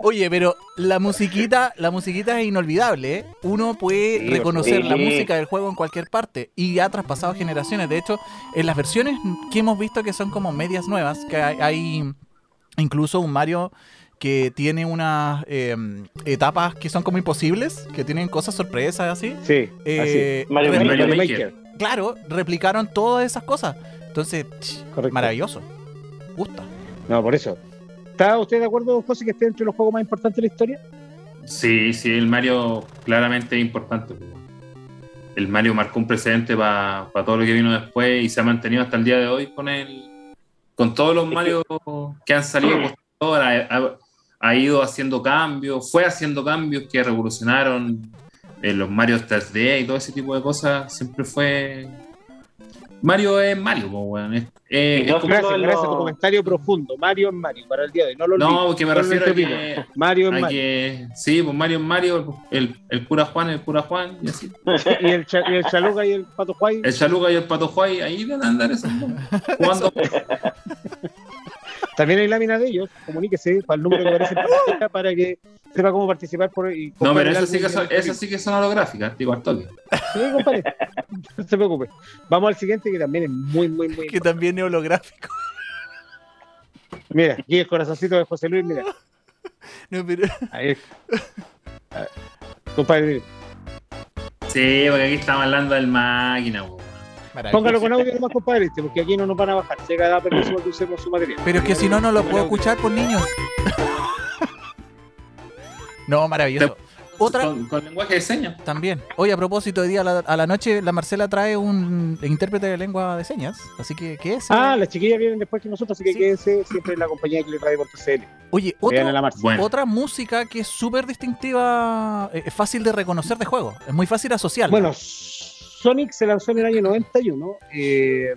Oye, pero la musiquita, la musiquita es inolvidable, ¿eh? Uno puede Sí, reconocer sí. la música del juego en cualquier parte y ha traspasado generaciones. De hecho, en las versiones que hemos visto que son como medias nuevas, que hay, hay incluso un Mario que tiene unas eh, etapas que son como imposibles, que tienen cosas sorpresas así. Sí, Eh, así. Mario Mario Mario Maker. Maker. Claro, replicaron todas esas cosas. Entonces, Correcto. maravilloso. Gusta. No, por eso. ¿Está usted de acuerdo, José, que esté entre los juegos más importantes de la historia? Sí, sí, el Mario claramente es importante. El Mario marcó un precedente para todo lo que vino después y se ha mantenido hasta el día de hoy con el, con todos los Mario que han salido posterior, ha, ido haciendo cambios, fue haciendo cambios que revolucionaron eh, los Mario 3D y todo ese tipo de cosas. Siempre fue Mario es Mario, po, weón. Es- es- Y no es como- Gracias, gracias por tu comentario profundo. Mario es Mario, para el día de hoy. No lo no, porque me refiero a que, Mario es Mario. que sí, pues Mario es Mario, el, el cura Juan es el cura Juan y así. Y el, Cha- y el Chaluca y el Pato Juay. El Chaluca y el Pato Juay, ahí van a andar esos jugando. También hay láminas de ellos. Comuníquese para el número que aparece en pantalla para que sepa cómo participar. Por, y No, pero esas sí, que son, día. esas sí que son holográficas, digo al toque. Sí, compadre. No se preocupe. Vamos al siguiente que también es muy, muy, muy. Que también es holográfico. Mira, aquí el corazoncito de José Luis, mira. No, pero- Ahí. A ver. Compadre, Sí, porque aquí estamos hablando del máquina, weón. Póngalo con audio nomás, compadre, este, porque aquí no nos van a bajar. Llega a dar permiso que usemos su material. Pero es que si no, no lo puedo escuchar por niños. No, maravilloso. Otra Con, con lenguaje de señas. también. Hoy, a propósito, de día a la, a la noche, la Marcela trae un intérprete de lengua de señas. Así que, ¿qué es? Ah, las chiquillas vienen después que nosotros, así que Sí. quédense siempre en la compañía que le trae por TCL. Oye, Vean a otro- la. Bueno, otra música que es súper distintiva, eh, es fácil de reconocer de juego. Es muy fácil asociarla. Bueno, Sonic se lanzó en el año 91. eh,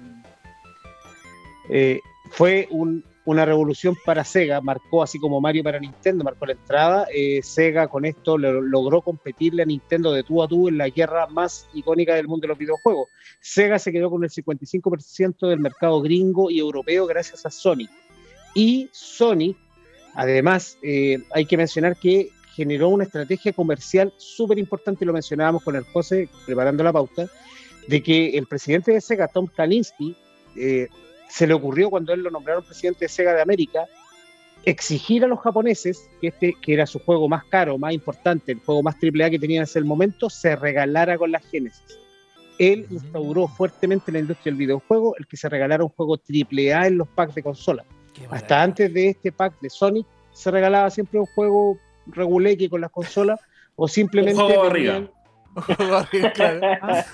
eh, fue un- una revolución para Sega, marcó así como Mario para Nintendo, marcó la entrada. eh, Sega con esto lo- logró competirle a Nintendo de tú a tú en la guerra más icónica del mundo de los videojuegos. Sega se quedó con el 55% del mercado gringo y europeo gracias a Sonic. Y Sonic, además, eh, hay que mencionar que generó una estrategia comercial súper importante, y lo mencionábamos con el José preparando la pauta, de que el presidente de Sega, Tom Kalinske, eh, se le ocurrió cuando él lo nombraron presidente de Sega de América, exigir a los japoneses que este, que era su juego más caro, más importante, el juego más AAA que tenían en ese momento, se regalara con la Genesis. Él instauró fuertemente en la industria del videojuego el que se regalara un juego AAA en los packs de consola. Hasta antes de este pack de Sonic se regalaba siempre un juego reguleque con las consolas o simplemente Un juego venían- Un juego barriga, claro. Ah,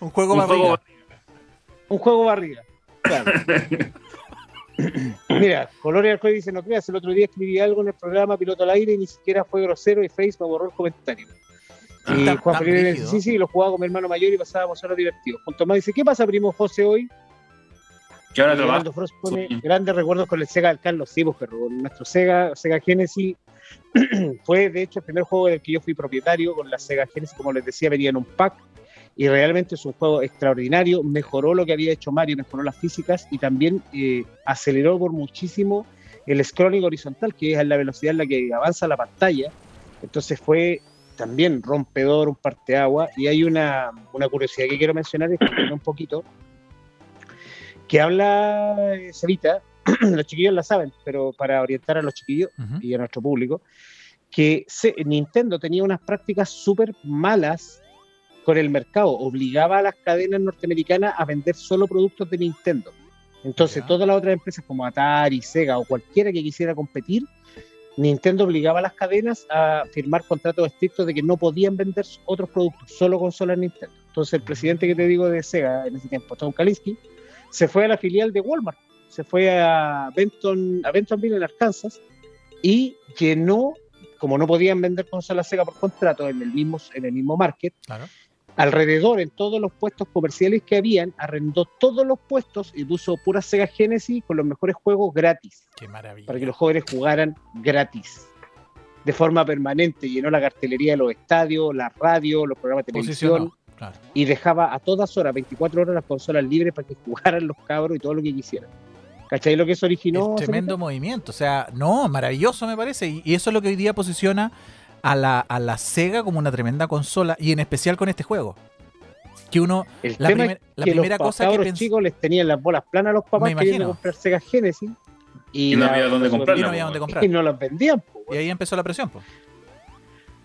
Un juego Un barriga. juego- un juego barriga. Claro. Mira, Color y Alcohol dice, no creas, el otro día escribí algo en el programa Piloto al Aire y ni siquiera fue grosero y Face me borró el comentario. Ah, Y tan- Juan Felipe sí, sí, lo jugaba con mi hermano mayor y pasábamos horas divertidos. Junto más dice, ¿qué pasa, primo José, hoy? Que ahora Frost pone Sí. grandes recuerdos con el Sega del Carlos, sí, pues, pero con nuestro Sega, Sega Genesis fue de hecho el primer juego del que yo fui propietario con la Sega Genesis, como les decía, venía en un pack y realmente es un juego extraordinario, mejoró lo que había hecho Mario, mejoró las físicas y también eh, aceleró por muchísimo el scrolling horizontal, que es la velocidad en la que avanza la pantalla. Entonces fue también rompedor, un parteagua. Y hay una, una curiosidad que quiero mencionar, un poquito, que habla eh, Cevita, los chiquillos la saben, pero para orientar a los chiquillos y a nuestro público, que se- Nintendo tenía unas prácticas súper malas con el mercado, obligaba a las cadenas norteamericanas a vender solo productos de Nintendo. Entonces, todas las otras empresas como Atari, Sega o cualquiera que quisiera competir, Nintendo obligaba a las cadenas a firmar contratos estrictos de que no podían vender otros productos, solo consolas Nintendo. Entonces, el presidente que te digo de Sega en ese tiempo, Tom Kalinske, se fue a la filial de Walmart, se fue a Benton, a Bentonville, en Arkansas, y llenó, como no podían vender consolas Sega por contrato en el mismo, en el mismo market, Claro. alrededor en todos los puestos comerciales que habían, arrendó todos los puestos y puso pura Sega Genesis con los mejores juegos gratis, Qué maravilla. para que los jóvenes jugaran gratis. De forma permanente, llenó la cartelería de los estadios, la radio, los programas de televisión. Claro. y dejaba a todas horas, 24 horas, las consolas libres para que jugaran los cabros y todo lo que quisieran. ¿Cachai lo que eso originó? Es tremendo movimiento. O sea, no, maravilloso me parece. Y, y eso es lo que hoy día posiciona a la, a la Sega como una tremenda consola. Y en especial con este juego. Que uno. El La, tema primer- es la que primera los cosa que pensé. chicos les tenían las bolas planas a los papás Me queriendo comprar Sega Genesis y, Y no la- había dónde comprarla, Y no había dónde comprar. y no las vendían. po, Y ahí empezó la presión. pues.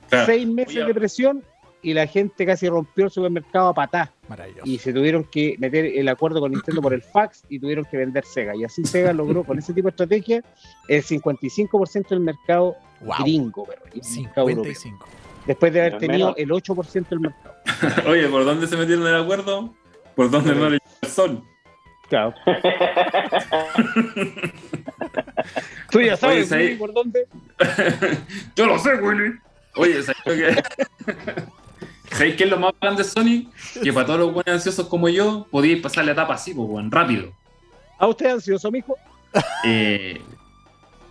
Claro. Seis meses Oye, de presión y la gente casi rompió el supermercado a patá Maravilloso. y se tuvieron que meter el acuerdo con Nintendo por el fax y tuvieron que vender Sega. Y así Sega logró con ese tipo de estrategia el 55% del mercado Wow. gringo, perro, y el mercado europeo. 55. después de haber tenido menos. el 8% del mercado. Oye, ¿por dónde se metieron el acuerdo? ¿Por dónde no le el sol? Claro. Tú ya sabes, Oye, Willy, ahí- por dónde. Yo lo sé, Willy. Oye, ¿sabes que- ¿Sabéis qué es lo más grande de Sony? Que para todos los buenos ansiosos como yo, podíais pasar la etapa así, pues, weón, rápido. ¿A usted ansioso, mijo? Eh,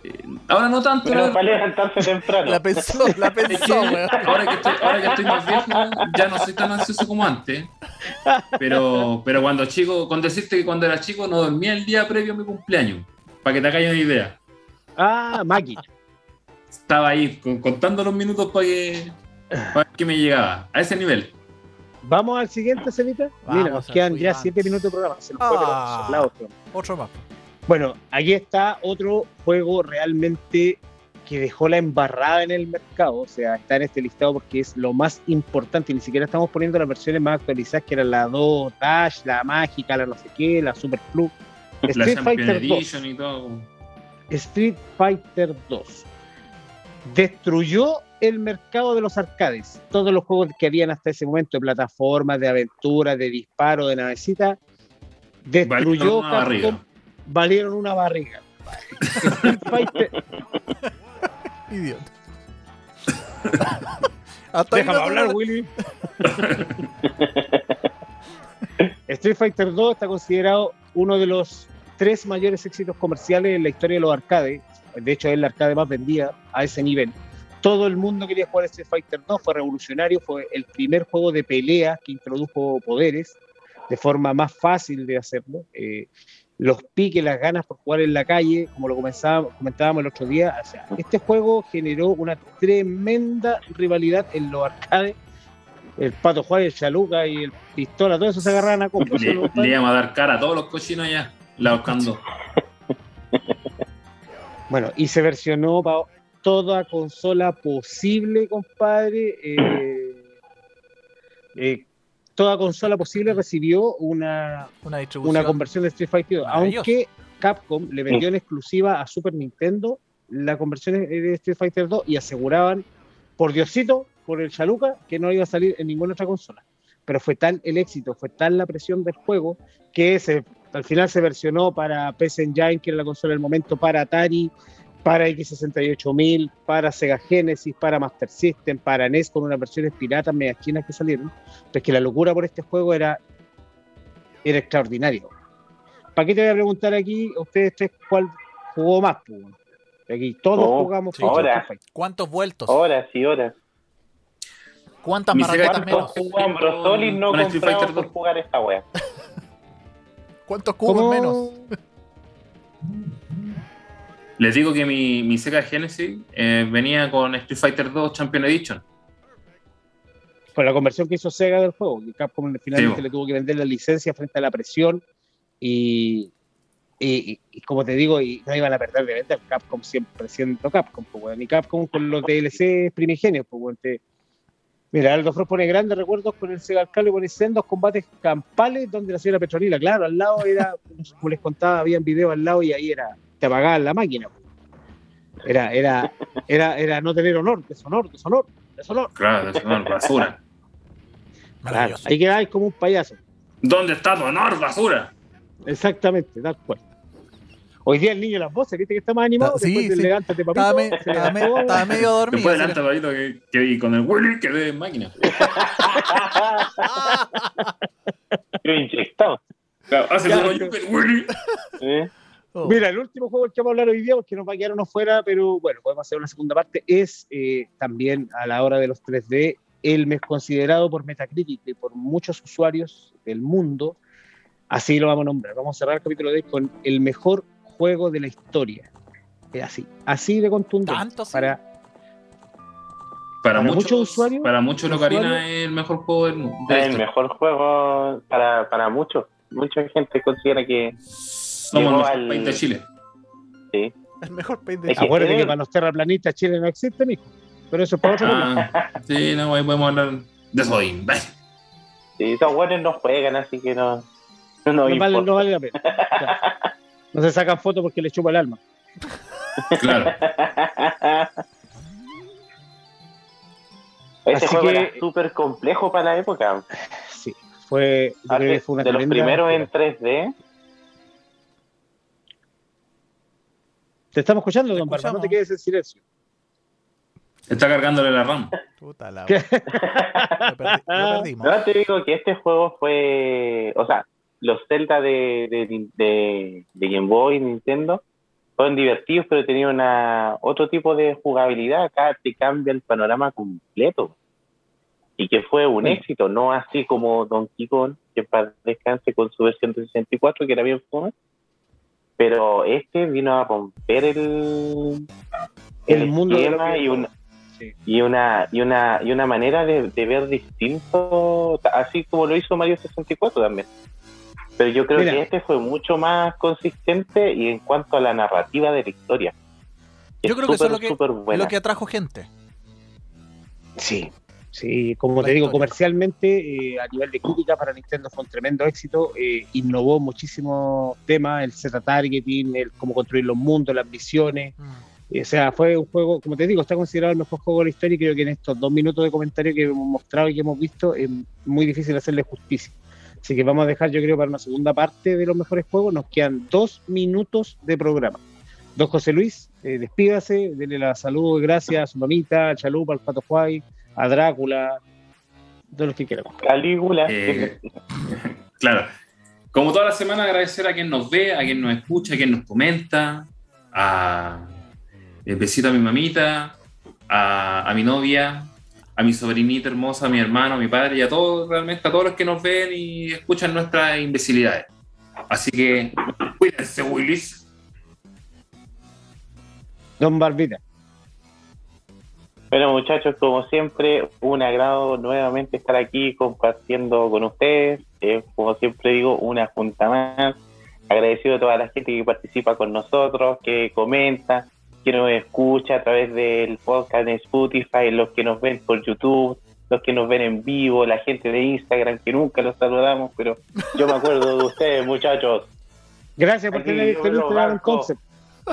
eh, ahora no tanto. Pero la- para levantarse temprano. La pensó, la Es que pensó, weón. ahora, que estoy, ahora que estoy más viejo, ya no soy tan ansioso como antes. Pero, pero cuando chico, con decirte que cuando era chico no dormía el día previo a mi cumpleaños, para que te hagas una idea. Ah, máquina. Estaba ahí con- contando los minutos para que, que me llegaba. A ese nivel. Vamos al siguiente, Cevita. Vamos Mira, nos quedan ya siguiente. siete minutos de programa. Se nos fue, pero Ah. soplado, pero- Otro más. Bueno, aquí está otro juego realmente que dejó la embarrada en el mercado. O sea, está en este listado porque es lo más importante. Ni siquiera estamos poniendo las versiones más actualizadas, que eran la 2 Dash, la Mágica, la no sé qué, la Super Plus. La Street Champion Fighter 2. Edition y todo. Street Fighter 2 destruyó el mercado de los arcades. Todos los juegos que habían hasta ese momento de plataformas, de aventura, de disparo, de navecita, destruyó Valieron una Capcom, barriga. valieron una barriga. Idiota. Déjame no- hablar, Willy. Street Fighter 2 está considerado uno de los tres mayores éxitos comerciales en la historia de los arcades. De hecho, es la arcade más vendida a ese nivel. Todo el mundo quería jugar Street Fighter 2, fue revolucionario, fue el primer juego de pelea que introdujo poderes de forma más fácil de hacerlo. Eh, los piques, las ganas por jugar en la calle, como lo comentábamos el otro día. O sea, este juego generó una tremenda rivalidad en los arcades. El Pato Juárez, el Chaluca y el Pistola, todo eso se agarraban a combos. Le, le íbamos a dar cara a todos los cochinos allá. La buscando. Bueno, y se versionó para toda consola posible, compadre. Eh, eh, toda consola posible recibió una, Una conversión de Street Fighter 2, Maravilloso. aunque Capcom le vendió en exclusiva a Super Nintendo la conversión de Street Fighter 2 y aseguraban, por Diosito, por el Chaluca, que no iba a salir en ninguna otra consola. Pero fue tal el éxito, fue tal la presión del juego, que se, al final se versionó para PC Engine, que era la consola del momento, para Atari, para X68000, para Sega Genesis, para Master System, para NES, con unas versiones piratas medias chinas que salieron. Pero es que la locura por este juego era, era extraordinario. ¿para qué te voy a preguntar aquí a ustedes tres cuál jugó más? Aquí todos Oh, jugamos sí. Fighter. ¿Cuántos vueltos? Horas y horas. ¿Cuántas tampoco. menos? ¿Cuántos juegos Brosoli no Fighter por 2? jugar esta wea? ¿Cuántos cubos ¿Cómo? menos? Les digo que mi, mi Sega Genesis eh, venía con Street Fighter 2 Champion Edition. Por la conversión que hizo Sega del juego, que Capcom finalmente Sí, le tuvo que vender la licencia frente a la presión y, y- y- y como te digo, y no iban a perder de venta, Capcom siempre siendo Capcom, pues, y Capcom con los DLC primigenios, pues, weón, te- Mira, Aldo Frost pone grandes recuerdos con el Sega Alcalde, pone sendos combates campales donde la señora Petronila, claro, al lado era, como les contaba, habían videos al lado y ahí era, te apagaban la máquina. Era, era, era, era no tener honor, deshonor, deshonor, deshonor. Claro, es una basura. Claro, Maravilloso. ahí quedáis como un payaso. ¿Dónde está tu honor, basura? Exactamente, tal cual. Hoy día el niño de las voces, ¿viste que está más animado? Sí, Después del sí. levántate, papito. Estaba, me- se estaba me- levantó. estaba medio dormido. Después adelante, papito, que, que y con el Willy quedé en máquina. Yo inyectado. Claro, hace como yo, el Willy. ¿eh? Oh. Mira, el último juego del que vamos a hablar hoy día, porque nos va a quedar uno fuera, pero bueno, podemos hacer una segunda parte, es eh, también a la hora de los 3D, el mes considerado por Metacritic y por muchos usuarios del mundo, así lo vamos a nombrar. Vamos a cerrar el capítulo de hoy con el mejor juego de la historia. Es así, así de contundente. Para, Para, Para muchos, muchos usuarios, para muchos Locarina usuarios- es el mejor juego del mundo. Es el historia. mejor juego para, para muchos. Mucha gente considera que Somos el mejor al- país de Chile. sí. El mejor país de que- acuérdate que para los terraplanistas Chile no existe, mijo. Pero eso es para otro. Ah, sí, no, ahí podemos hablar de eso. Sí, esos buenos no juegan, así que no. No, vale, importa. no vale la pena. Claro. No se sacan fotos porque le chupa el alma. Claro. Ese Así juego que- era súper complejo para la época. Sí, fue, yo creo que fue una de los primeros en 3D. Te estamos escuchando, Te don Barba, no te quedes en silencio. Está cargándole la RAM. Puta la. Lo, perdi- lo perdimos. No te digo que este juego fue. O sea, los Zelda de, de, de, de Game Boy Nintendo fueron divertidos, pero tenían una, otro tipo de jugabilidad. Acá te cambia el panorama completo. Y que fue un éxito, no así como Donkey Kong, que para descanse con su versión de 64, que era bien fome. Pero este vino a romper el, El mundo esquema los y una, Sí. y una y una y una manera de, de ver distinto así como lo hizo Mario 64 también pero yo creo Mira. que este fue mucho más consistente y en cuanto a la narrativa de la historia Yo creo que eso es lo que-. Lo que atrajo gente. Sí, sí, como La te digo, comercialmente, eh, a nivel de crítica para Nintendo fue un tremendo éxito. eh, innovó muchísimos temas, el Z-targeting, el cómo construir los mundos, las misiones. eh, o sea, fue un juego, como te digo, está considerado el mejor juego de la historia y creo que en estos dos minutos de comentario que hemos mostrado y que hemos visto es muy difícil hacerle justicia. Así que vamos a dejar, yo creo, para una segunda parte de los mejores juegos. Nos quedan dos minutos de programa. Don José Luis, eh, despídase, denle la salud, gracias a su mamita, a Chalupa, al Pato Juay, a Drácula, todos los que quieran. Calígula Eh, claro. Como toda la semana, agradecer a quien nos ve, a quien nos escucha, a quien nos comenta, a el besito a mi mamita, a, a mi novia, a mi sobrinita hermosa, a mi hermano, a mi padre y a todos, realmente a todos los que nos ven y escuchan nuestras imbecilidades. Así que cuídense, Willis. Don Barbita, Bueno, muchachos, como siempre, un agrado nuevamente estar aquí compartiendo con ustedes. Eh, como siempre digo, una junta más. Agradecido a toda la gente que participa con nosotros, que comenta, que nos escucha a través del podcast en Spotify, los que nos ven por YouTube, los que nos ven en vivo, la gente de Instagram, que nunca los saludamos, pero yo me acuerdo de ustedes, muchachos. gracias por tener yo este me lo Instagram banco. concept.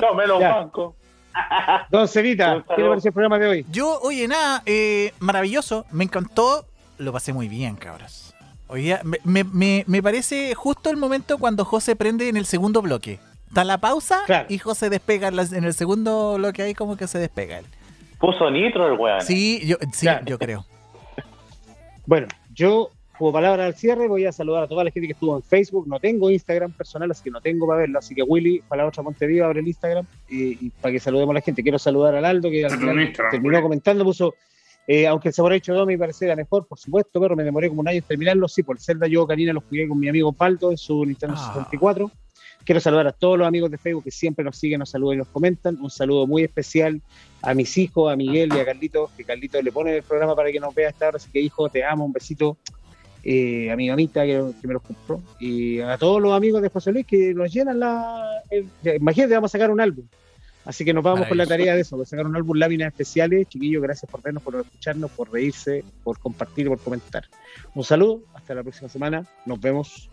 No me lo banco. Don Cevita, Un ¿qué le pareció el programa de hoy? Yo, oye, nada, eh, maravilloso, me encantó, lo pasé muy bien, cabros. Hoy día me, me- me- me parece justo el momento cuando José prende en el segundo bloque. Da la pausa Claro. y José despega en, el segundo bloque ahí como que se despega él. Puso nitro el weón. Sí, yo, sí, Claro. yo creo. Bueno, yo como palabra al cierre, voy a saludar a toda la gente que estuvo en Facebook. No tengo Instagram personal, así que no tengo para verlo. Así que Willy, para la otra Montevideo, abre el Instagram y, para que saludemos a la gente. Quiero saludar al Aldo, que al final terminó comentando, puso, eh, aunque el sabor hecho de mi parecer era mejor, por supuesto, pero me demoré como un año en terminarlo. Sí, por el Zelda yo Karina los jugué con mi amigo Palto en su Nintendo 64. Quiero saludar a todos los amigos de Facebook que siempre nos siguen, nos saludan y nos comentan. Un saludo muy especial a mis hijos, a Miguel y a Carlitos, que Carlitos le pone el programa para que nos vea esta hora. Así que, hijo, te amo, un besito. Eh, a mi mamita que, me los compró. Y a todos los amigos de José Luis que nos llenan la. imagínate, vamos a sacar un álbum. Así que nos vamos con la tarea de eso, de sacar un álbum láminas especiales. Chiquillos, gracias por vernos, por escucharnos, por reírse, por compartir, por comentar. Un saludo, hasta la próxima semana. Nos vemos.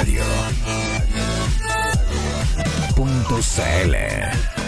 Radio. Punto CL.